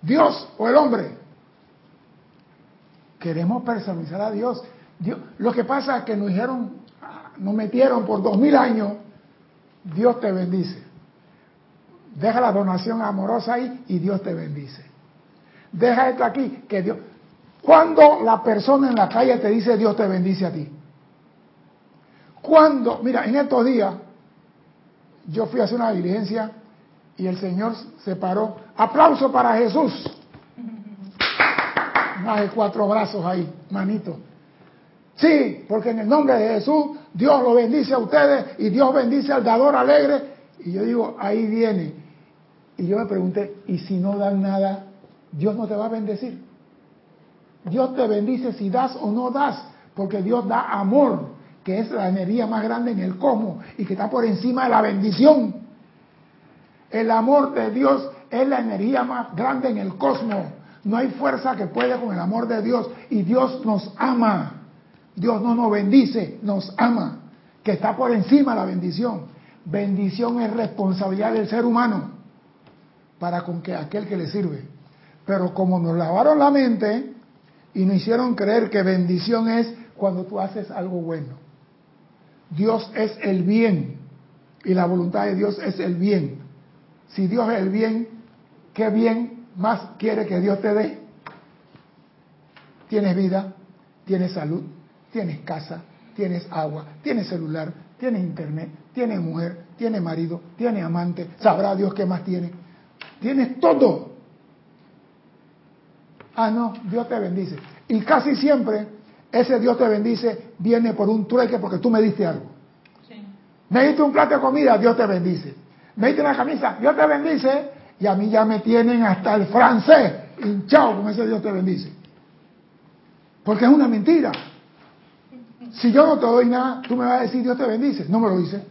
¿Dios o el hombre? Queremos personalizar a Dios. Dios- Lo que pasa es que nos dijeron, nos metieron por dos mil años, Dios te bendice. Deja la donación amorosa ahí y Dios te bendice. Deja esto aquí, que Dios... Cuando la persona en la calle te dice Dios te bendice a ti. Cuando, mira, en estos días yo fui a hacer una diligencia y el Señor se paró. Aplauso para Jesús. Más de cuatro brazos ahí, manito. Sí, porque en el nombre de Jesús Dios lo bendice a ustedes y Dios bendice al dador alegre. Y yo digo, ahí viene. Y yo me pregunté, ¿y si no dan nada, Dios no te va a bendecir? Dios te bendice si das o no das, porque Dios da amor, que es la energía más grande en el cosmos y que está por encima de la bendición. El amor de Dios es la energía más grande en el cosmos. No hay fuerza que pueda con el amor de Dios y Dios nos ama. Dios no nos bendice, nos ama, que está por encima de la bendición. Bendición es responsabilidad del ser humano para con que aquel que le sirve. Pero como nos lavaron la mente y nos hicieron creer que bendición es cuando tú haces algo bueno. Dios es el bien y la voluntad de Dios es el bien. Si Dios es el bien, ¿qué bien más quiere que Dios te dé? Tienes vida, tienes salud, tienes casa, tienes agua, tienes celular, tienes internet, tienes mujer, tienes marido, tienes amante, sabrá Dios qué más tiene. Tienes todo. Ah, no, Dios te bendice. Y casi siempre ese Dios te bendice viene por un trueque porque tú me diste algo. Me diste un plato de comida, Dios te bendice. Me diste una camisa, Dios te bendice. Y a mí ya me tienen hasta el francés hinchado con ese Dios te bendice. Porque es una mentira. Si yo no te doy nada, tú me vas a decir Dios te bendice. No me lo dice.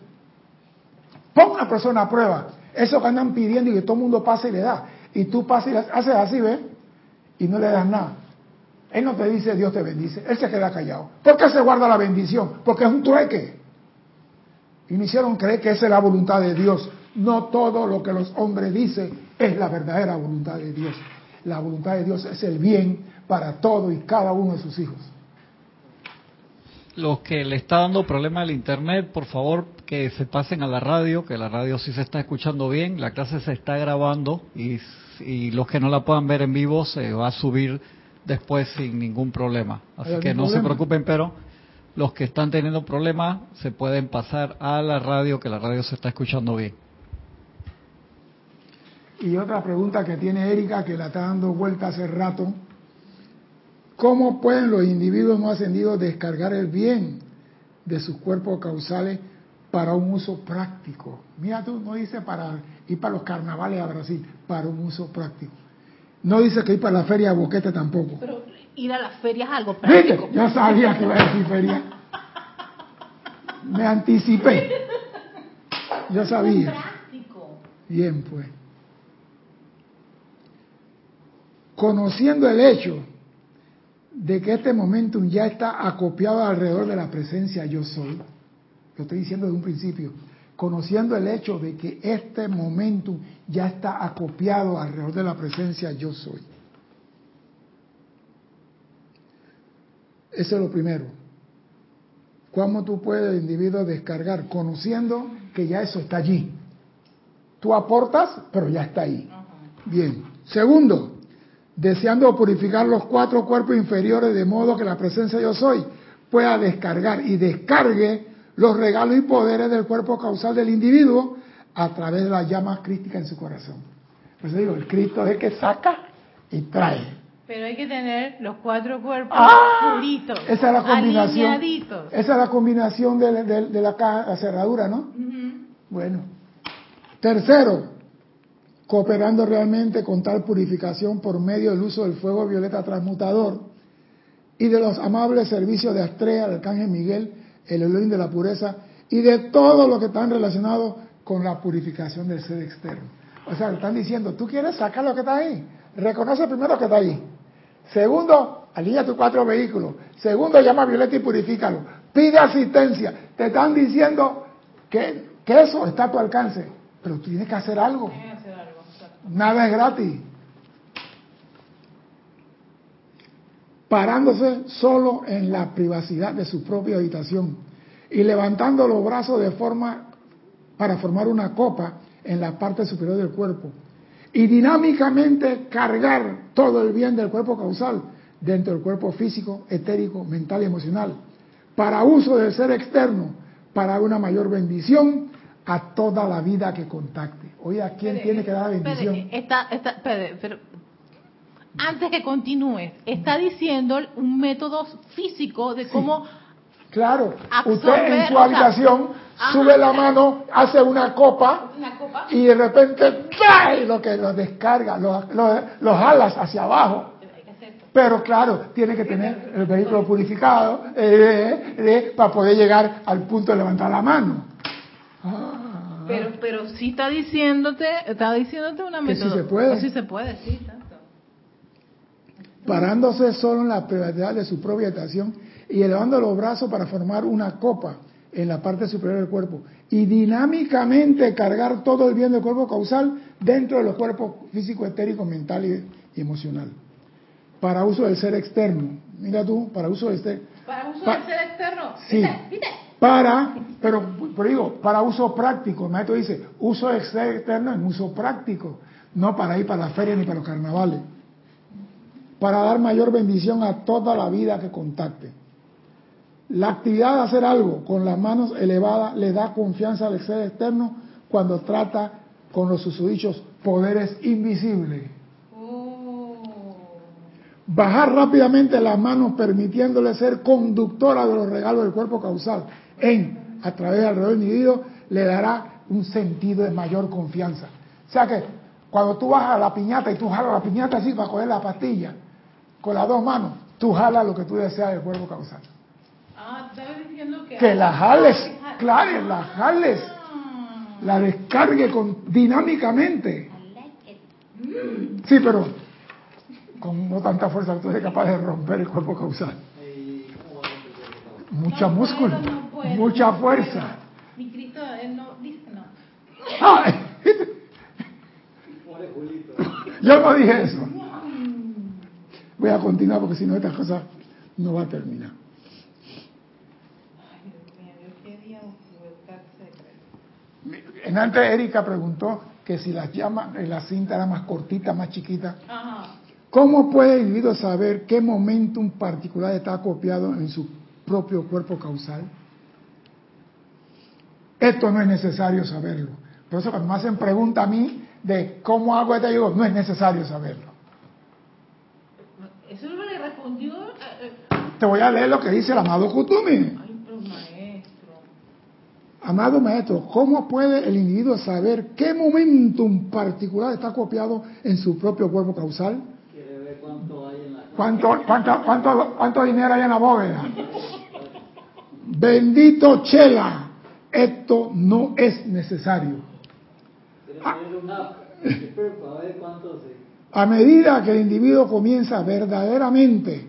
Pon una persona a prueba. Eso que andan pidiendo y que todo el mundo pase y le da. Y tú pasas y haces así, ¿ves? Y no le das nada. Él no te dice Dios te bendice. Él se queda callado. ¿Por qué se guarda la bendición? Porque es un trueque. Y me hicieron creer que esa es la voluntad de Dios. No todo lo que los hombres dicen es la verdadera voluntad de Dios. La voluntad de Dios es el bien para todo y cada uno de sus hijos. Los que le está dando problema al internet, por favor que se pasen a la radio, que la radio sí se está escuchando bien, la clase se está grabando y, y los que no la puedan ver en vivo se va a subir después sin ningún problema. Así que no se preocupen, pero los que están teniendo problemas se pueden pasar a la radio, que la radio se está escuchando bien. Y otra pregunta que tiene Erika, que la está dando vuelta hace rato, ¿cómo pueden los individuos no ascendidos descargar el bien de sus cuerpos causales para un uso práctico? Mira tú, no dice para ir para los carnavales a Brasil, para un uso práctico. No dice que ir para la feria de Boquete tampoco. Pero ir a la feria es algo práctico. Yo sabía que iba a decir feria. Me anticipé. Yo sabía. Bien, pues. Conociendo el hecho de que este momentum ya está acopiado alrededor de la presencia yo soy, lo estoy diciendo desde un principio, conociendo el hecho de que este momento ya está acopiado alrededor de la presencia yo soy. Eso es lo primero. ¿Cómo tú puedes, el individuo, descargar? Conociendo que ya eso está allí. Tú aportas, pero ya está ahí. Bien. Segundo, deseando purificar los cuatro cuerpos inferiores de modo que la presencia yo soy pueda descargar y descargue los regalos y poderes del cuerpo causal del individuo a través de las llamas críticas en su corazón. Por eso digo, el Cristo es el que saca y trae. Pero hay que tener los cuatro cuerpos ¡Ah! puritos, Esa es la combinación. alineaditos. Esa es la combinación de, de- de la, caja- la cerradura, ¿no? Bueno. Tercero, cooperando realmente con tal purificación por medio del uso del fuego violeta transmutador y de los amables servicios de Astrea, el Arcángel Miguel, el Elohim de la pureza y de todo lo que están relacionados con la purificación del ser externo. O sea, están diciendo, tú quieres sacar lo que está ahí, reconoce primero que está ahí. Segundo, alinea tus cuatro vehículos. Segundo, llama a Violeta y purifícalo. Pide asistencia. Te están diciendo que, que eso está a tu alcance, pero tienes que hacer algo. Hay que hacer algo, exacto. Nada es gratis. Parándose solo en la privacidad de su propia habitación y levantando los brazos de forma para formar una copa en la parte superior del cuerpo y dinámicamente cargar todo el bien del cuerpo causal dentro del cuerpo físico, etérico, mental y emocional para uso del ser externo, para una mayor bendición a toda la vida que contacte. Oye, ¿a quién tiene que dar la bendición? está- está- espere, pero antes que continúes, está diciendo un método físico de cómo Claro, Absorber, usted en su sea, habitación ajá. sube la mano, hace una copa una copa. y de repente ¡ay! lo que lo descarga, lo, lo- los alas hacia abajo. Pero claro, tiene que tener el vehículo purificado eh, eh, para poder llegar al punto de levantar la mano. Ah, Pero, pero sí está diciéndote, está diciéndote una Que sí se puede. Sí se puede, sí, parándose solo en la privacidad de su propia habitación y elevando los brazos para formar una copa en la parte superior del cuerpo y dinámicamente cargar todo el bien del cuerpo causal dentro de los cuerpos físico, etérico, mental y, y emocional. Para uso del ser externo. Mira tú, para uso del ser. Para uso Pa- del ser externo. Sí. ¿Viste? ¿Viste? Para, pero, pero digo, para uso práctico. El maestro dice, uso externo en uso práctico, no para ir para la feria ni para los carnavales. Para dar mayor bendición a toda la vida que contacte. La actividad de hacer algo con las manos elevadas le da confianza al ser externo cuando trata con los susodichos poderes invisibles. Oh. Bajar rápidamente las manos permitiéndole ser conductora de los regalos del cuerpo causal en, a través del alrededor del individuo, le dará un sentido de mayor confianza. O sea que cuando tú vas a la piñata y tú jalas la piñata así para coger la pastilla, con las dos manos, tú jalas lo que tú deseas del cuerpo causal. Ah, estabas diciendo que... Que la jales, claro, la jales, la descargue con, dinámicamente. Sí, pero con no tanta fuerza que tú eres capaz de romper el cuerpo causal. Mucha No músculo, puedo, no puedo, mucha fuerza. puedo. Mi Cristo, él no, dice no. Yo no dije eso. Voy a continuar porque si no esta cosa no va a terminar. En antes Erika preguntó que si las llamas, la cinta era más cortita, más chiquita. Ajá. ¿Cómo puede el individuo saber qué momentum particular está acopiado en su propio cuerpo causal? Esto no es necesario saberlo. Por eso cuando me hacen pregunta a mí de cómo hago esto, yo digo, no es necesario saberlo. Eso no le respondió... eh, eh, Te voy a leer lo que dice el amado Kutumi. Ay, pero maestro. Amado maestro, ¿cómo puede el individuo saber qué momentum particular está acopiado en su propio cuerpo causal? Quiere ver cuánto hay en la ¿Cuánto, cuánto, cuánto, cuánto dinero hay en la bóveda? Bendito Chela, esto no es necesario. A medida que el individuo comienza verdaderamente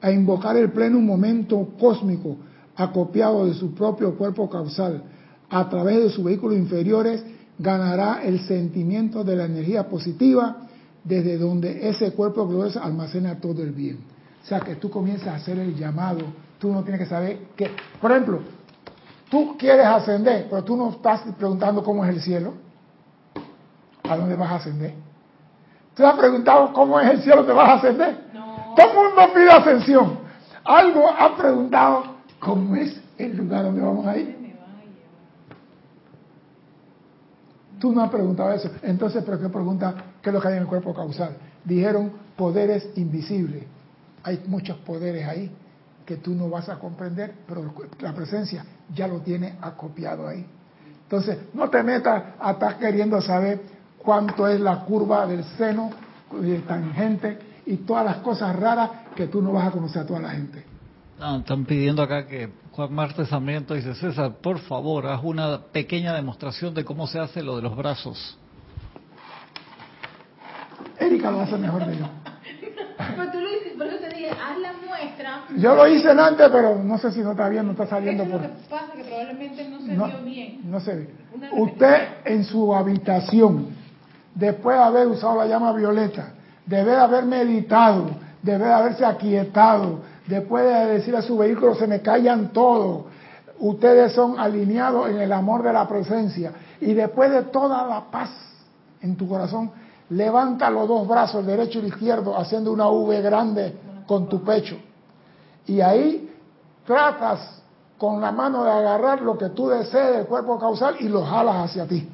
a invocar el pleno momento cósmico acopiado de su propio cuerpo causal a través de sus vehículos inferiores, ganará el sentimiento de la energía positiva desde donde ese cuerpo glorioso almacena todo el bien. O sea que tú comienzas a hacer el llamado, tú no tienes que saber que, por ejemplo, tú quieres ascender, pero tú no estás preguntando cómo es el cielo, a dónde vas a ascender. ¿Tú has preguntado cómo es el cielo que vas a ascender? No. Todo el mundo pide ascensión. Algo ha preguntado cómo es el lugar donde vamos a ir. Tú no has preguntado eso. Entonces, ¿por qué pregunta qué es lo que hay en el cuerpo causal? Dijeron poderes invisibles. Hay muchos poderes ahí que tú no vas a comprender, pero la presencia ya lo tiene acopiado ahí. Entonces, no te metas a estar queriendo saber cuánto es la curva del seno, de tangente y todas las cosas raras que tú no vas a conocer a toda la gente. Ah, están pidiendo acá que Juan Martes Sarmiento dice, César, por favor, haz una pequeña demostración de cómo se hace lo de los brazos. Erika lo hace mejor que yo. Pero tú lo dices, por eso te dije, haz la Yo lo hice antes, pero no sé si no está bien, no está saliendo por... lo que pasa, que probablemente no se No, vio bien. no se ve. Una Usted en su habitación, después de haber usado la llama violeta, debe de haber meditado, debe de haberse aquietado, después de decir a su vehículo, se me callan todos. Ustedes son alineados en el amor de la presencia. Y después de toda la paz en tu corazón, levanta los dos brazos, el derecho y el izquierdo, haciendo una V grande con tu pecho. Y ahí tratas con la mano de agarrar lo que tú desees del cuerpo causal y lo jalas hacia ti.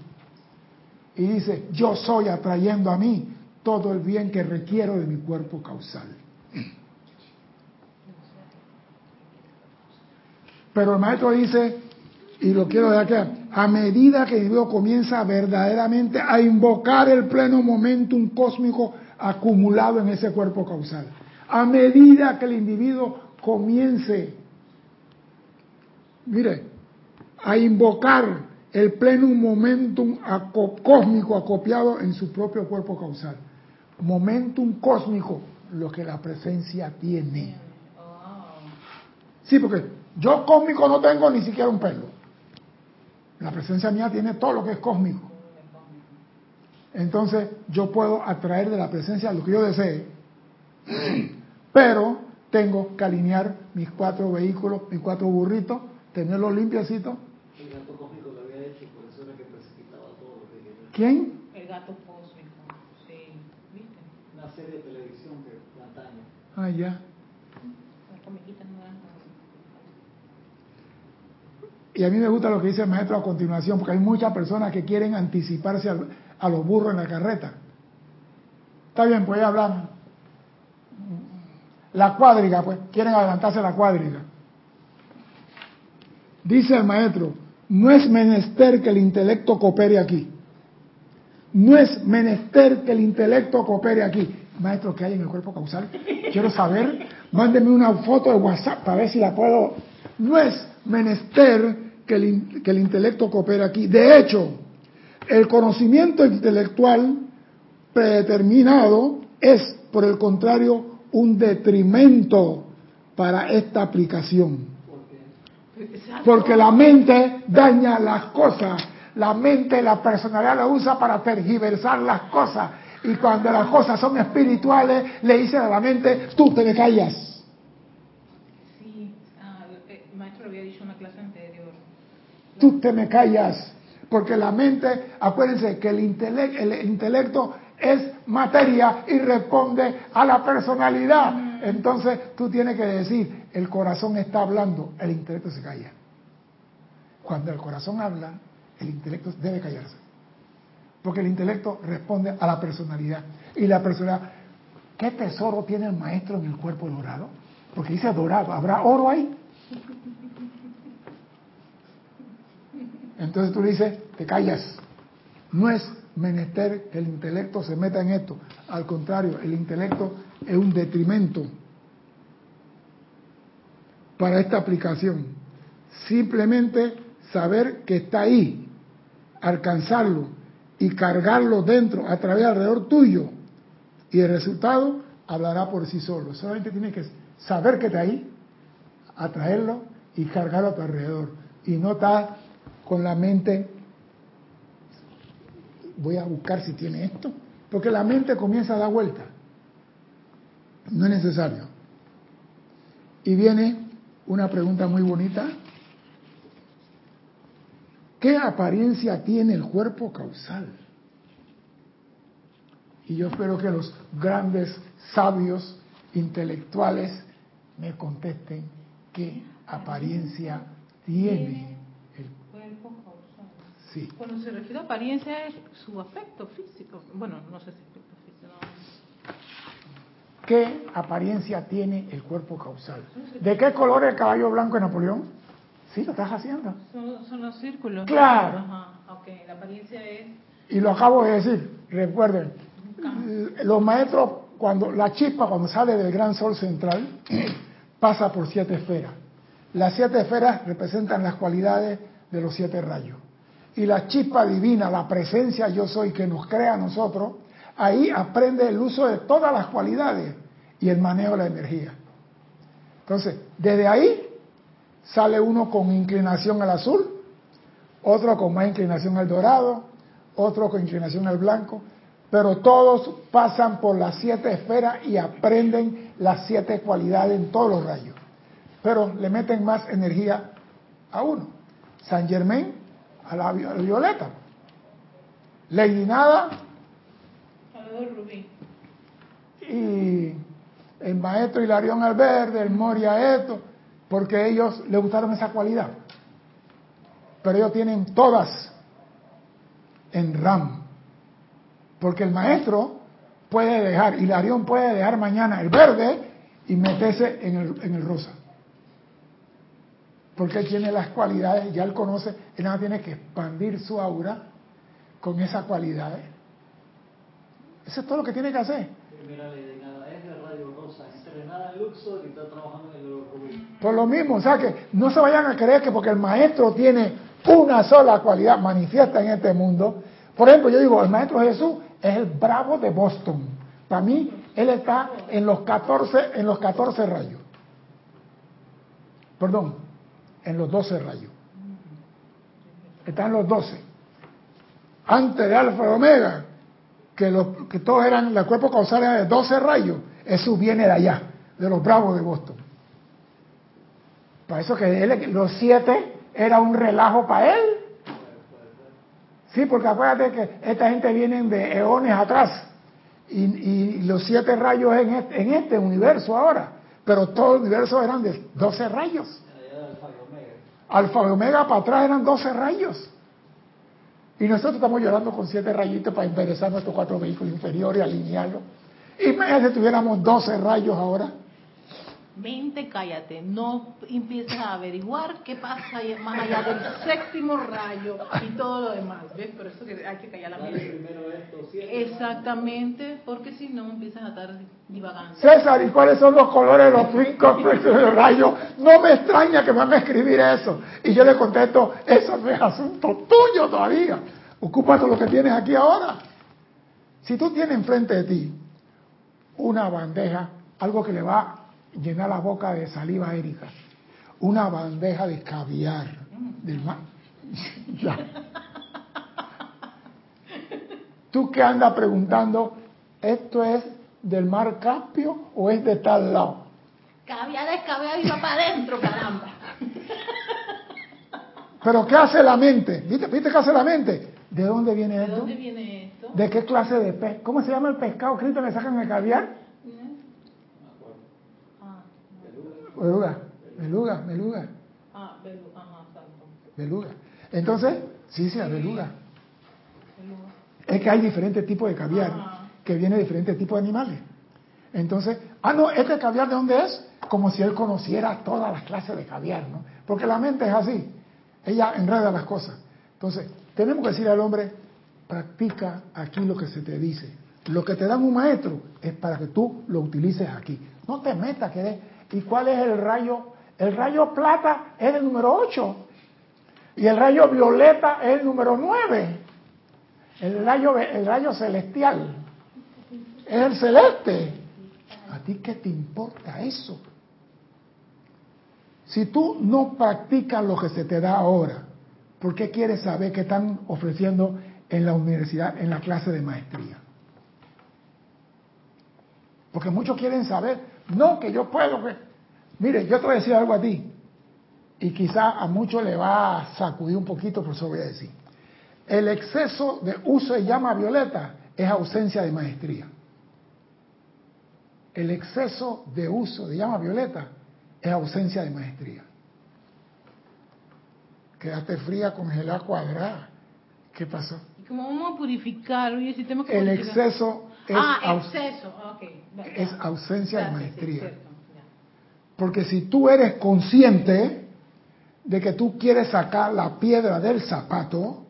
Y dice, yo soy atrayendo a mí todo el bien que requiero de mi cuerpo causal. Pero el maestro dice, y lo quiero de acá, a medida que el individuo comienza verdaderamente a invocar el pleno momentum cósmico acumulado en ese cuerpo causal, a medida que el individuo comience, mire, a invocar el pleno momentum cósmico acopiado en su propio cuerpo causal. Momentum cósmico, lo que la presencia tiene. Sí, porque yo cósmico no tengo ni siquiera un pelo. La presencia mía tiene todo lo que es cósmico. Entonces yo puedo atraer de la presencia lo que yo desee, pero tengo que alinear mis cuatro vehículos, mis cuatro burritos, tenerlo limpiecito. El gato cósmico lo había hecho, por eso era que precipitaba todo lo que. ¿Quién? El gato cósmico, sí, ¿viste? Una serie de televisión que de antaño. Ah, ya. Las comiquitas no dan Y a mí me gusta lo que dice el maestro a continuación, porque hay muchas personas que quieren anticiparse al- a los burros en la carreta. Está bien, pues ya hablamos. La cuádriga, pues, quieren adelantarse a la cuádriga. Dice el maestro, no es menester que el intelecto coopere aquí. No es menester que el intelecto coopere aquí. Maestro, ¿qué hay en el cuerpo causal? Quiero saber. Mándeme una foto de WhatsApp para ver si la puedo. No es menester que el, que el intelecto coopere aquí. De hecho, el conocimiento intelectual predeterminado es, por el contrario, un detrimento para esta aplicación. Porque la mente daña las cosas. La mente, la personalidad la usa para tergiversar las cosas. Y cuando las cosas son espirituales, le dice a la mente, tú te me callas. Sí, ah, el maestro había dicho en una clase anterior. Tú te me callas. Porque la mente, acuérdense que el, intele- el intelecto es materia y responde a la personalidad. Entonces tú tienes que decir, el corazón está hablando, el intelecto se calla. Cuando el corazón habla, el intelecto debe callarse. Porque el intelecto responde a la personalidad. Y la personalidad, ¿qué tesoro tiene el maestro en el cuerpo dorado? Porque dice dorado, ¿habrá oro ahí? Entonces tú le dices, te callas. No es menester que el intelecto se meta en esto. Al contrario, el intelecto es un detrimento para esta aplicación. Simplemente saber que está ahí, alcanzarlo y cargarlo dentro, a través alrededor tuyo. Y el resultado hablará por sí solo. Solamente tienes que saber que está ahí, atraerlo y cargarlo a tu alrededor. Y no estar con la mente, voy a buscar si tiene esto, porque la mente comienza a dar vuelta. No es necesario. Y viene una pregunta muy bonita. ¿Qué apariencia tiene el cuerpo causal? Y yo espero que los grandes sabios intelectuales me contesten qué apariencia tiene. Sí. Cuando se refiere a apariencia es su aspecto físico. Bueno, no sé si aspecto físico. no. ¿Qué apariencia tiene el cuerpo causal? ¿De qué color es el caballo blanco de Napoleón? Sí, lo estás haciendo. Son, son los círculos. Claro. Ajá, ok. La apariencia es. Y lo acabo de decir, recuerden, los maestros, cuando la chispa cuando sale del gran sol central, pasa por siete esferas. Las siete esferas representan las cualidades de los siete rayos. Y la chispa divina, la presencia yo soy que nos crea a nosotros, ahí aprende el uso de todas las cualidades y el manejo de la energía. Entonces, desde ahí sale uno con inclinación al azul, otro con más inclinación al dorado, otro con inclinación al blanco, pero todos pasan por las siete esferas y aprenden las siete cualidades en todos los rayos. Pero le meten más energía a uno. San Germain a la vi- a la violeta. Lady Nada Salvador Rubí. y el maestro Hilarión al verde, el Moria esto, porque ellos les gustaron esa cualidad. Pero ellos tienen todas en RAM. Porque el maestro puede dejar, Hilarión puede dejar mañana el verde y meterse en el, en el rosa. Porque él tiene las cualidades, ya él conoce, él nada más tiene que expandir su aura con esas cualidades. Eso es todo lo que tiene que hacer. Primera ley de nada, es de Radio Rosa, entrenada en Luxor y está trabajando en el. Por lo mismo, o sea que no se vayan a creer que porque el maestro tiene una sola cualidad manifiesta en este mundo. Por ejemplo, yo digo, el maestro Jesús es el bravo de Boston. Para mí, él está en los 14, en los 14 rayos. Perdón, en los 12 rayos. Está en los 12. Antes de Alfa y Omega, que, los, que todos eran, la cuerpo causal era de 12 rayos, eso viene de allá, de los bravos de Boston. Para eso que los siete era un relajo para él. Sí, porque acuérdate que esta gente viene de eones atrás. Y, y los siete rayos en este, en este universo ahora. Pero todo el universo eran de 12 rayos. Allá de Alfa y Omega. Alfa y Omega para atrás eran 12 rayos. Y nosotros estamos llorando con siete rayitos para enderezar nuestros cuatro vehículos inferiores, alinearlos. Imagínate si tuviéramos 12 rayos ahora. Mente, cállate. No empieces a averiguar qué pasa más allá del séptimo rayo y todo lo demás. ¿Ves? Por eso que hay que callar la mente. Exactamente, porque si no empiezas a estar divagando. César, ¿y cuáles son los colores de los cinco aspectos del rayo? No me extraña que me van a escribir eso. Y yo le contesto, eso no es asunto tuyo todavía. Ocúpate lo que tienes aquí ahora. Si tú tienes enfrente de ti una bandeja, algo que le va a llenar la boca de saliva Erika, una bandeja de caviar del mar. Ya. Tú que andas preguntando, ¿esto es del mar Caspio o es de tal lado? Caviar es caviar y va para adentro, caramba. Pero ¿qué hace la mente? ¿Viste, ¿Viste qué hace la mente? ¿De dónde viene ¿De esto? dónde viene esto? ¿De qué clase de pez? ¿Cómo se llama el pescado, Cristo, que sacan el caviar? Ah, Beluga, beluga, beluga, ah, velu- ajá, exacto. beluga. Entonces, sí, sí, la beluga. Velu- Es que hay diferentes tipos de caviar Ajá. que viene de diferentes tipos de animales. Entonces, ah, no, este caviar de dónde es? Como si él conociera todas las clases de caviar, ¿no? Porque la mente es así. Ella enreda las cosas. Entonces, tenemos que decir al hombre, practica aquí lo que se te dice. Lo que te dan un maestro es para que tú lo utilices aquí. No te metas, que eres- ¿Y cuál es el rayo? El rayo plata es el número 8. Y el rayo violeta es el número 9. El rayo, el rayo celestial es el celeste. ¿A ti qué te importa eso? Si tú no practicas lo que se te da ahora, ¿por qué quieres saber qué están ofreciendo en la universidad, en la clase de maestría? Porque muchos quieren saber, no, que yo puedo. Que... Mire, yo te voy a decir algo a ti, y quizá a muchos le va a sacudir un poquito, por eso voy a decir. El exceso de uso de llama violeta es ausencia de maestría. El exceso de uso de llama violeta es ausencia de maestría. Quédate fría, congelada, cuadrada. ¿Qué pasó? ¿Y cómo vamos a purificar? Oye, si tenemos que El purificar. exceso es, ah, exceso. Es ausencia de sí, maestría. Porque si tú eres consciente de que tú quieres sacar la piedra del zapato,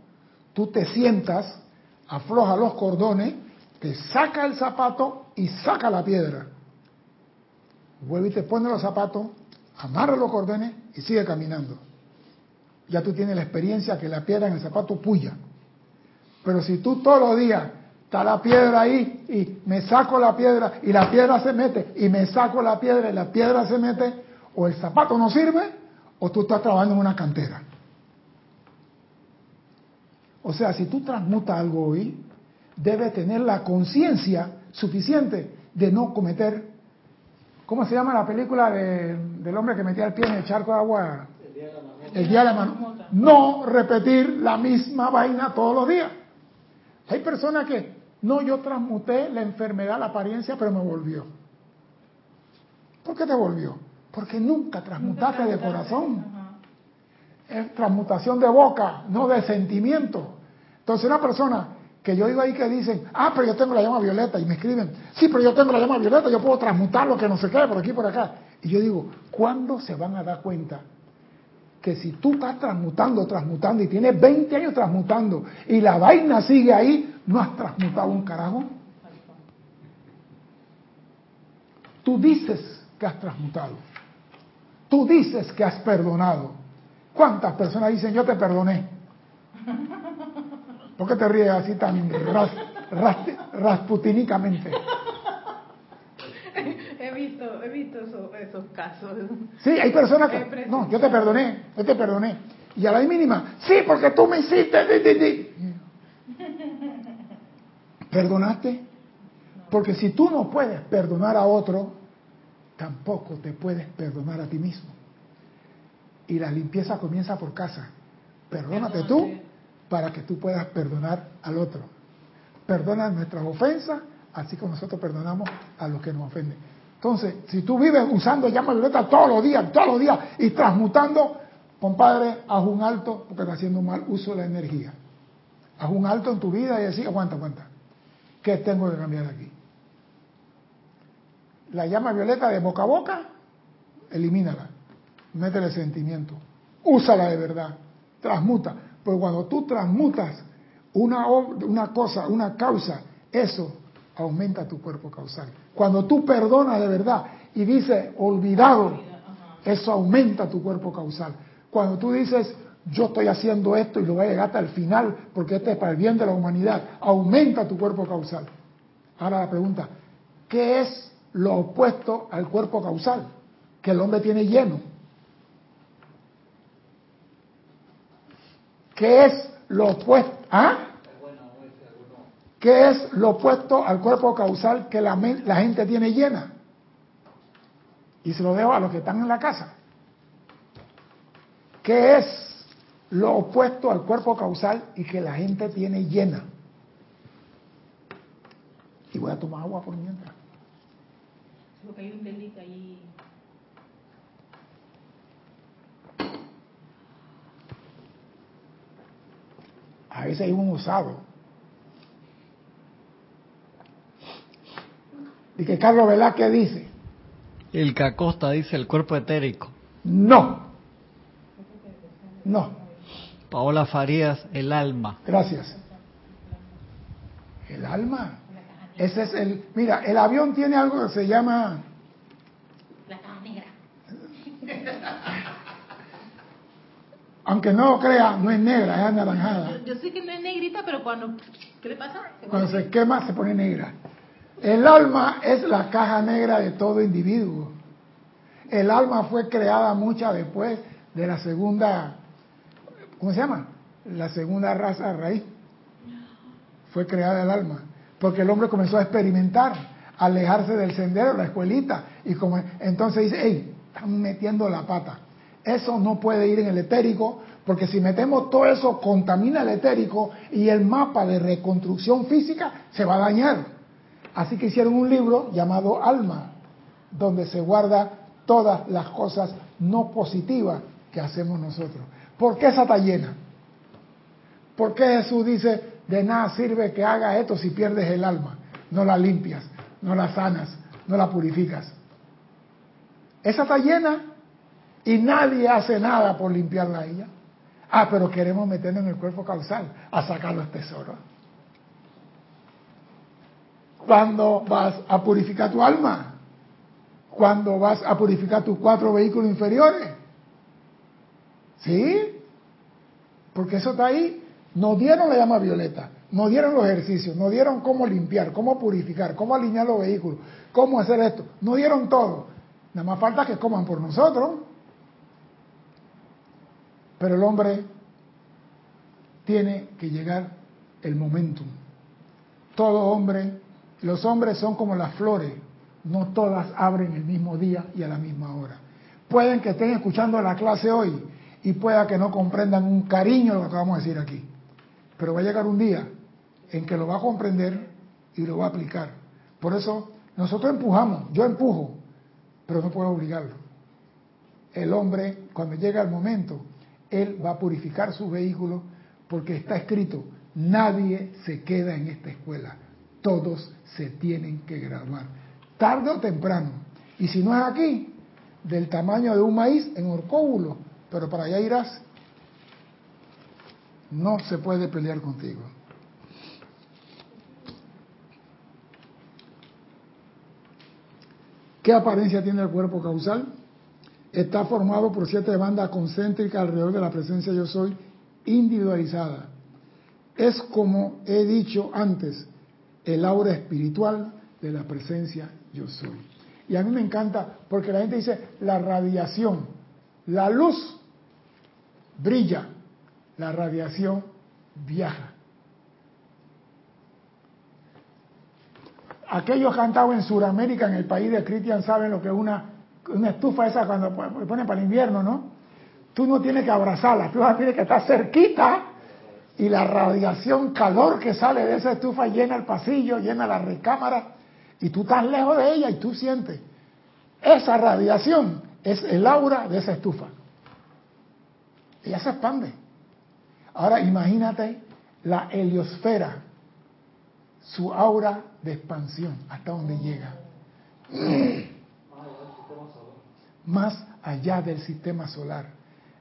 tú te sientas, afloja los cordones, te saca el zapato y saca la piedra. Vuelve y te pone los zapatos, amarra los cordones y sigue caminando. Ya tú tienes la experiencia que la piedra en el zapato puya. Pero si tú todos los días está la piedra ahí y me saco la piedra y la piedra se mete y me saco la piedra y la piedra se mete, o el zapato no sirve o tú estás trabajando en una cantera. O sea, si tú transmutas algo hoy, debes tener la conciencia suficiente de no cometer, ¿cómo se llama la película de- del hombre que metía el pie en el charco de agua? El día de la mamá. El día de la mano. No repetir la misma vaina todos los días. Hay personas que, no, yo transmuté la enfermedad, la apariencia, pero me volvió. ¿Por qué te volvió? Porque nunca transmutaste de corazón. Es transmutación de boca, no de sentimiento. Entonces una persona que yo digo ahí que dicen, ah, pero yo tengo la llama violeta, y me escriben, sí, pero yo tengo la llama violeta, yo puedo transmutar lo que no se quede por aquí por acá. Y yo digo, ¿cuándo se van a dar cuenta que si tú estás transmutando, transmutando, y tienes 20 años transmutando, y la vaina sigue ahí, no has transmutado un carajo? Tú dices que has transmutado. Tú dices que has perdonado. ¿Cuántas personas dicen yo te perdoné? ¿Por qué te ríes así tan ras, ras- rasputínicamente? He visto, he visto eso- esos casos. Sí, hay personas que, no, yo te perdoné, yo te perdoné. Y a la mínima, sí, porque tú me hiciste, di, di, di". ¿Perdonaste? Porque si tú no puedes perdonar a otro, tampoco te puedes perdonar a ti mismo. Y la limpieza comienza por casa. Perdónate tú para que tú puedas perdonar al otro. Perdona nuestras ofensas, así como nosotros perdonamos a los que nos ofenden. Entonces, si tú vives usando llama violeta todos los días, todos los días, y transmutando, compadre, haz un alto porque está haciendo mal uso de la energía. Haz un alto en tu vida y decir, aguanta, aguanta. ¿Qué tengo que cambiar aquí? La llama violeta de boca a boca, elimínala. Métele sentimiento. Úsala de verdad. Transmuta. Porque cuando tú transmutas una, una cosa, una causa, eso aumenta tu cuerpo causal. Cuando tú perdonas de verdad y dices olvidado, eso aumenta tu cuerpo causal. Cuando tú dices yo estoy haciendo esto y lo voy a llegar hasta el final porque este es para el bien de la humanidad, aumenta tu cuerpo causal. Ahora la pregunta, ¿qué es lo opuesto al cuerpo causal? Que el hombre tiene lleno. ¿Qué es lo opuesto? ¿Ah? ¿Qué es lo opuesto al cuerpo causal que la, la gente tiene llena? Y se lo dejo a los que están en la casa. ¿Qué es lo opuesto al cuerpo causal y que la gente tiene llena? Y voy a tomar agua por mientras. Porque hay un delito ahí. A veces hay un usado. Y que Carlos Velázquez dice. El que Acosta dice el cuerpo etérico. No. No. Paola Farías, el alma. Gracias. El alma. Ese es el. Mira, el avión tiene algo que se llama. La caja negra. Aunque no lo crea, no es negra, es anaranjada. Yo, yo sé que no es negrita, pero cuando. ¿Qué le pasa? Cuando se quema, se pone negra. El alma es la caja negra de todo individuo. El alma fue creada mucha después de la segunda, ¿cómo se llama? La segunda raza raíz. Fue creada el alma. Porque el hombre comenzó a experimentar, alejarse del sendero, la escuelita. Y como, entonces dice, hey, están metiendo la pata. Eso no puede ir en el etérico, porque si metemos todo eso, contamina el etérico y el mapa de reconstrucción física se va a dañar. Así que hicieron un libro llamado Alma, donde se guarda todas las cosas no positivas que hacemos nosotros. ¿Por qué esa está llena? ¿Por qué Jesús dice, de nada sirve que haga esto si pierdes el alma? No la limpias, no la sanas, no la purificas. Esa está llena y nadie hace nada por limpiarla a ella. Ah, pero queremos meternos en el cuerpo causal a sacar los tesoros. ¿Cuándo vas a purificar tu alma? ¿Cuándo vas a purificar tus cuatro vehículos inferiores? ¿Sí? Porque eso está ahí. Nos dieron la llama violeta, nos dieron los ejercicios, nos dieron cómo limpiar, cómo purificar, cómo alinear los vehículos, cómo hacer esto. Nos dieron todo. Nada más falta que coman por nosotros. Pero el hombre tiene que llegar el momentum. Todo hombre los hombres son como las flores, no todas abren el mismo día y a la misma hora. Pueden que estén escuchando la clase hoy y pueda que no comprendan un cariño lo que vamos a decir aquí. Pero va a llegar un día en que lo va a comprender y lo va a aplicar. Por eso nosotros empujamos, yo empujo, pero no puedo obligarlo. El hombre, cuando llega el momento, él va a purificar su vehículo porque está escrito, nadie se queda en esta escuela todos se tienen que graduar, tarde o temprano. Y si no es aquí, del tamaño de un maíz en orcóbulo, pero para allá irás. No se puede pelear contigo. ¿Qué apariencia tiene el cuerpo causal? Está formado por siete bandas concéntricas alrededor de la presencia yo soy, individualizada. Es como he dicho antes, el aura espiritual de la presencia yo soy. Y a mí me encanta porque la gente dice la radiación, la luz brilla, la radiación viaja. Aquellos que han estado en Sudamérica, en el país de Cristian, saben lo que es una, una estufa esa cuando ponen para el invierno, ¿no? tú no tienes que abrazarla, tú tienes que estar cerquita y la radiación, calor que sale de esa estufa llena el pasillo, llena la recámara y tú estás lejos de ella y tú sientes. Esa radiación es el aura de esa estufa. Ella se expande. Ahora imagínate la heliosfera, su aura de expansión, hasta donde llega. Más allá del sistema solar.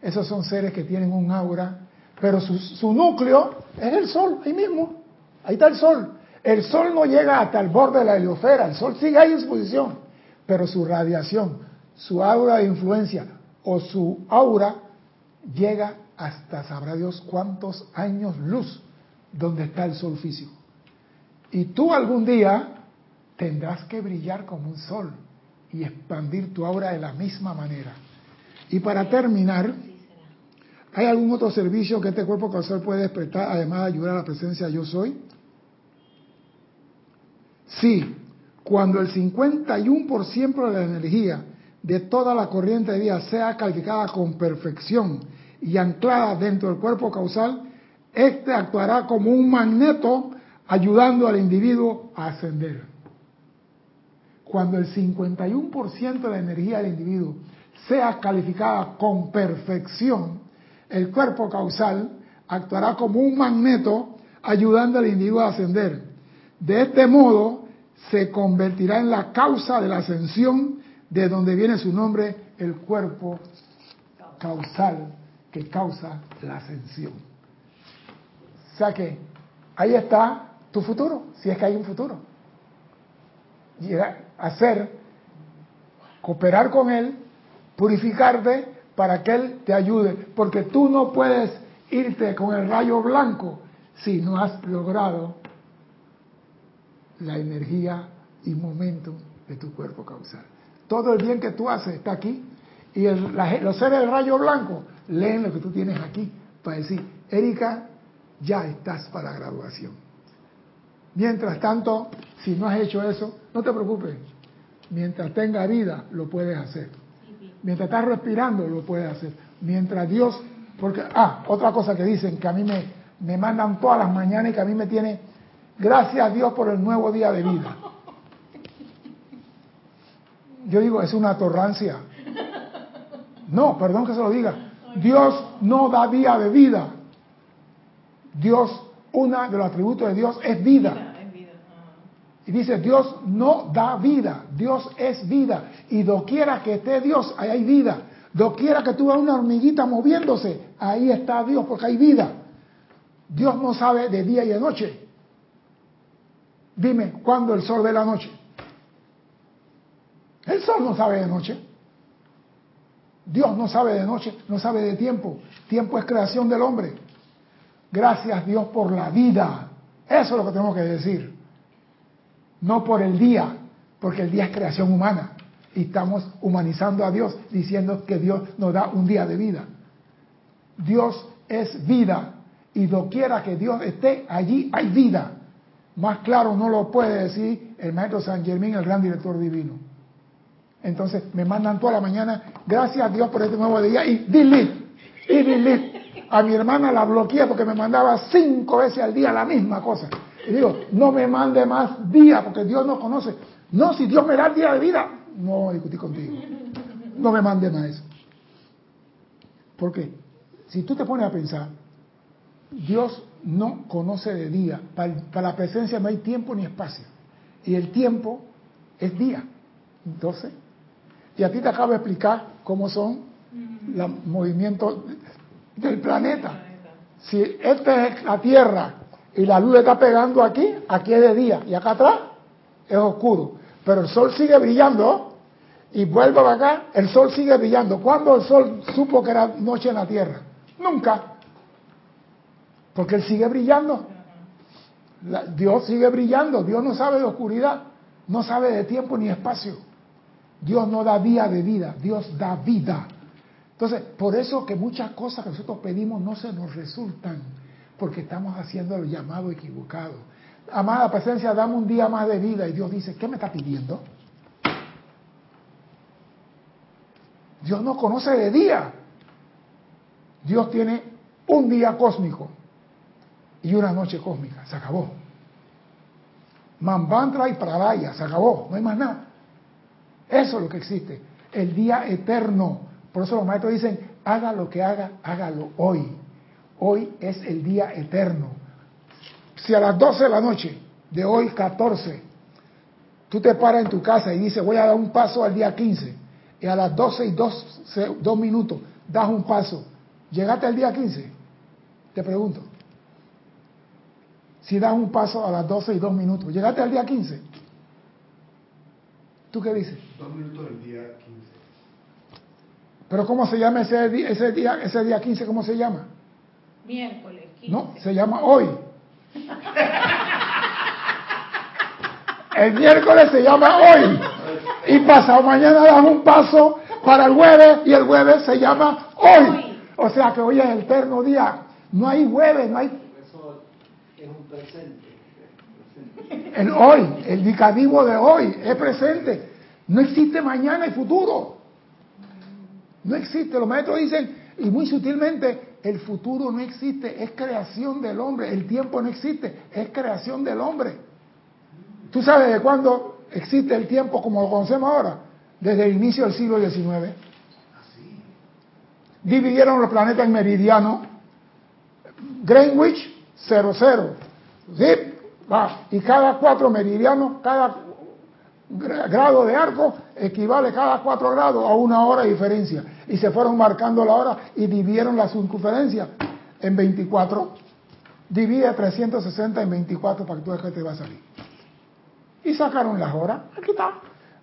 Esos son seres que tienen un aura, pero su, su núcleo es el Sol, ahí mismo. Ahí está el Sol. El Sol no llega hasta el borde de la heliosfera, el Sol sigue ahí en su posición, pero su radiación, su aura de influencia o su aura llega hasta sabrá Dios cuántos años luz donde está el sol físico. Y tú algún día tendrás que brillar como un sol y expandir tu aura de la misma manera. Y para terminar, ¿hay algún otro servicio que este cuerpo causal puede prestar además de ayudar a la presencia yo soy? Sí, cuando el 51% de la energía de toda la corriente de vida sea calificada con perfección y anclada dentro del cuerpo causal, este actuará como un magneto ayudando al individuo a ascender. Cuando el 51% de la energía del individuo sea calificada con perfección, el cuerpo causal actuará como un magneto ayudando al individuo a ascender. De este modo, se convertirá en la causa de la ascensión de donde viene su nombre, el cuerpo causal causa la ascensión. O sea que ahí está tu futuro, si es que hay un futuro. hacer, cooperar con Él, purificarte para que Él te ayude, porque tú no puedes irte con el rayo blanco si no has logrado la energía y momento de tu cuerpo causal. Todo el bien que tú haces está aquí y los seres del rayo blanco leen lo que tú tienes aquí para decir, Erika, ya estás para graduación. Mientras tanto, si no has hecho eso, no te preocupes. Mientras tenga vida, lo puedes hacer. Mientras estás respirando, lo puedes hacer. Mientras Dios, porque, ah, otra cosa que dicen, que a mí me, me mandan todas las mañanas y que a mí me tiene, gracias a Dios por el nuevo día de vida. Yo digo, es una torrancia. No, perdón que se lo diga. Dios no da día de vida. Dios, uno de los atributos de Dios es vida. Y dice, Dios no da vida, Dios es vida. Y doquiera que esté Dios, ahí hay vida. Doquiera que tú veas una hormiguita moviéndose, ahí está Dios porque hay vida. Dios no sabe de día y de noche. Dime, ¿cuándo el sol ve la noche? El sol no sabe de noche. Dios no sabe de noche, no sabe de tiempo. Tiempo es creación del hombre. Gracias Dios por la vida. Eso es lo que tenemos que decir. No por el día, porque el día es creación humana. Y estamos humanizando a Dios, diciendo que Dios nos da un día de vida. Dios es vida. Y doquiera que Dios esté, allí hay vida. Más claro no lo puede decir el maestro San Germín, el gran director divino. Entonces me mandan toda la mañana, gracias a Dios por este nuevo día, y delete, y delete. A mi hermana la bloqueé porque me mandaba cinco veces al día la misma cosa. Y digo, no me mande más días porque Dios no conoce. No, si Dios me da el día de vida, no discutí contigo. No me mande más eso. Porque si tú te pones a pensar, Dios no conoce de día. Para la presencia no hay tiempo ni espacio. Y el tiempo es día. Entonces, y a ti te acabo de explicar cómo son los movimientos del planeta. Si esta es la Tierra y la luz está pegando aquí, aquí es de día y acá atrás es oscuro. Pero el sol sigue brillando y vuelve para acá, el sol sigue brillando. ¿Cuándo el sol supo que era noche en la Tierra? Nunca. Porque él sigue brillando. Dios sigue brillando. Dios no sabe de oscuridad, no sabe de tiempo ni espacio. Dios no da día de vida, Dios da vida. Entonces, por eso que muchas cosas que nosotros pedimos no se nos resultan, porque estamos haciendo el llamado equivocado. Amada presencia, dame un día más de vida. Y Dios dice, ¿qué me está pidiendo? Dios no conoce de día. Dios tiene un día cósmico y una noche cósmica. Se acabó. Mambantra y Pralaya, se acabó, no hay más nada. Eso es lo que existe, el día eterno. Por eso los maestros dicen, haga lo que haga, hágalo hoy. Hoy es el día eterno. Si a las 12 de la noche de hoy 14, tú te paras en tu casa y dices, voy a dar un paso al día 15, y a las 12 y 2, minutos das un paso, ¿llegaste al día 15? Te pregunto. Si das un paso a las 12 y 2 minutos, ¿llegaste al día 15? ¿Tú qué dices? Dos minutos del día 15. Pero ¿cómo se llama ese día, ese día, ese día 15? ¿Cómo se llama? Miércoles 15. No, se llama hoy. El miércoles se llama hoy. Y pasado mañana das un paso para el jueves y el jueves se llama hoy. O sea que hoy es el eterno día. No hay jueves, no hay... Eso es un presente. El hoy, el indicativo de hoy es presente. No existe mañana y futuro. No existe. Los maestros dicen, y muy sutilmente, el futuro no existe, es creación del hombre. El tiempo no existe, es creación del hombre. ¿Tú sabes de cuándo existe el tiempo como lo conocemos ahora? Desde el inicio del siglo XIX. Dividieron los planetas en meridianos. Greenwich, 00. ¿Sí? Y cada cuatro meridianos, cada grado de arco equivale cada cuatro grados a una hora de diferencia. Y se fueron marcando la hora y dividieron la circunferencia en 24. Divide 360 en 24 para que tú veas que te va a salir. Y sacaron las horas. Aquí está.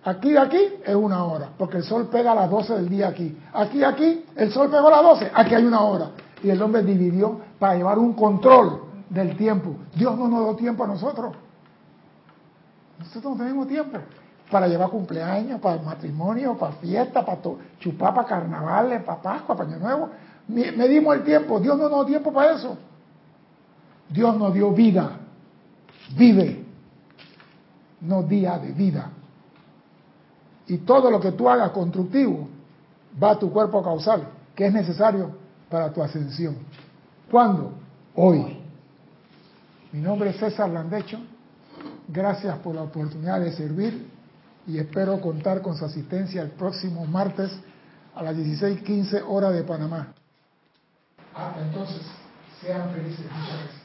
Aquí aquí es una hora, porque el sol pega a las 12 del día aquí. Aquí aquí, el sol pegó a las 12, aquí hay una hora. Y el hombre dividió para llevar un control del tiempo. Dios no nos dio tiempo a nosotros. Nosotros no tenemos tiempo para llevar cumpleaños, para matrimonio, para fiesta, para chupar, para carnavales, para Pascua, para Año Nuevo. Medimos el tiempo. Dios no nos dio tiempo para eso. Dios nos dio vida. Vive. No día de vida. Y todo lo que tú hagas constructivo va a tu cuerpo causal, que es necesario para tu ascensión. ¿Cuándo? Hoy. Mi nombre es César Landecho. Gracias por la oportunidad de servir y espero contar con su asistencia el próximo martes a las 16:15 hora de Panamá. Hasta entonces, sean felices. Muchas gracias.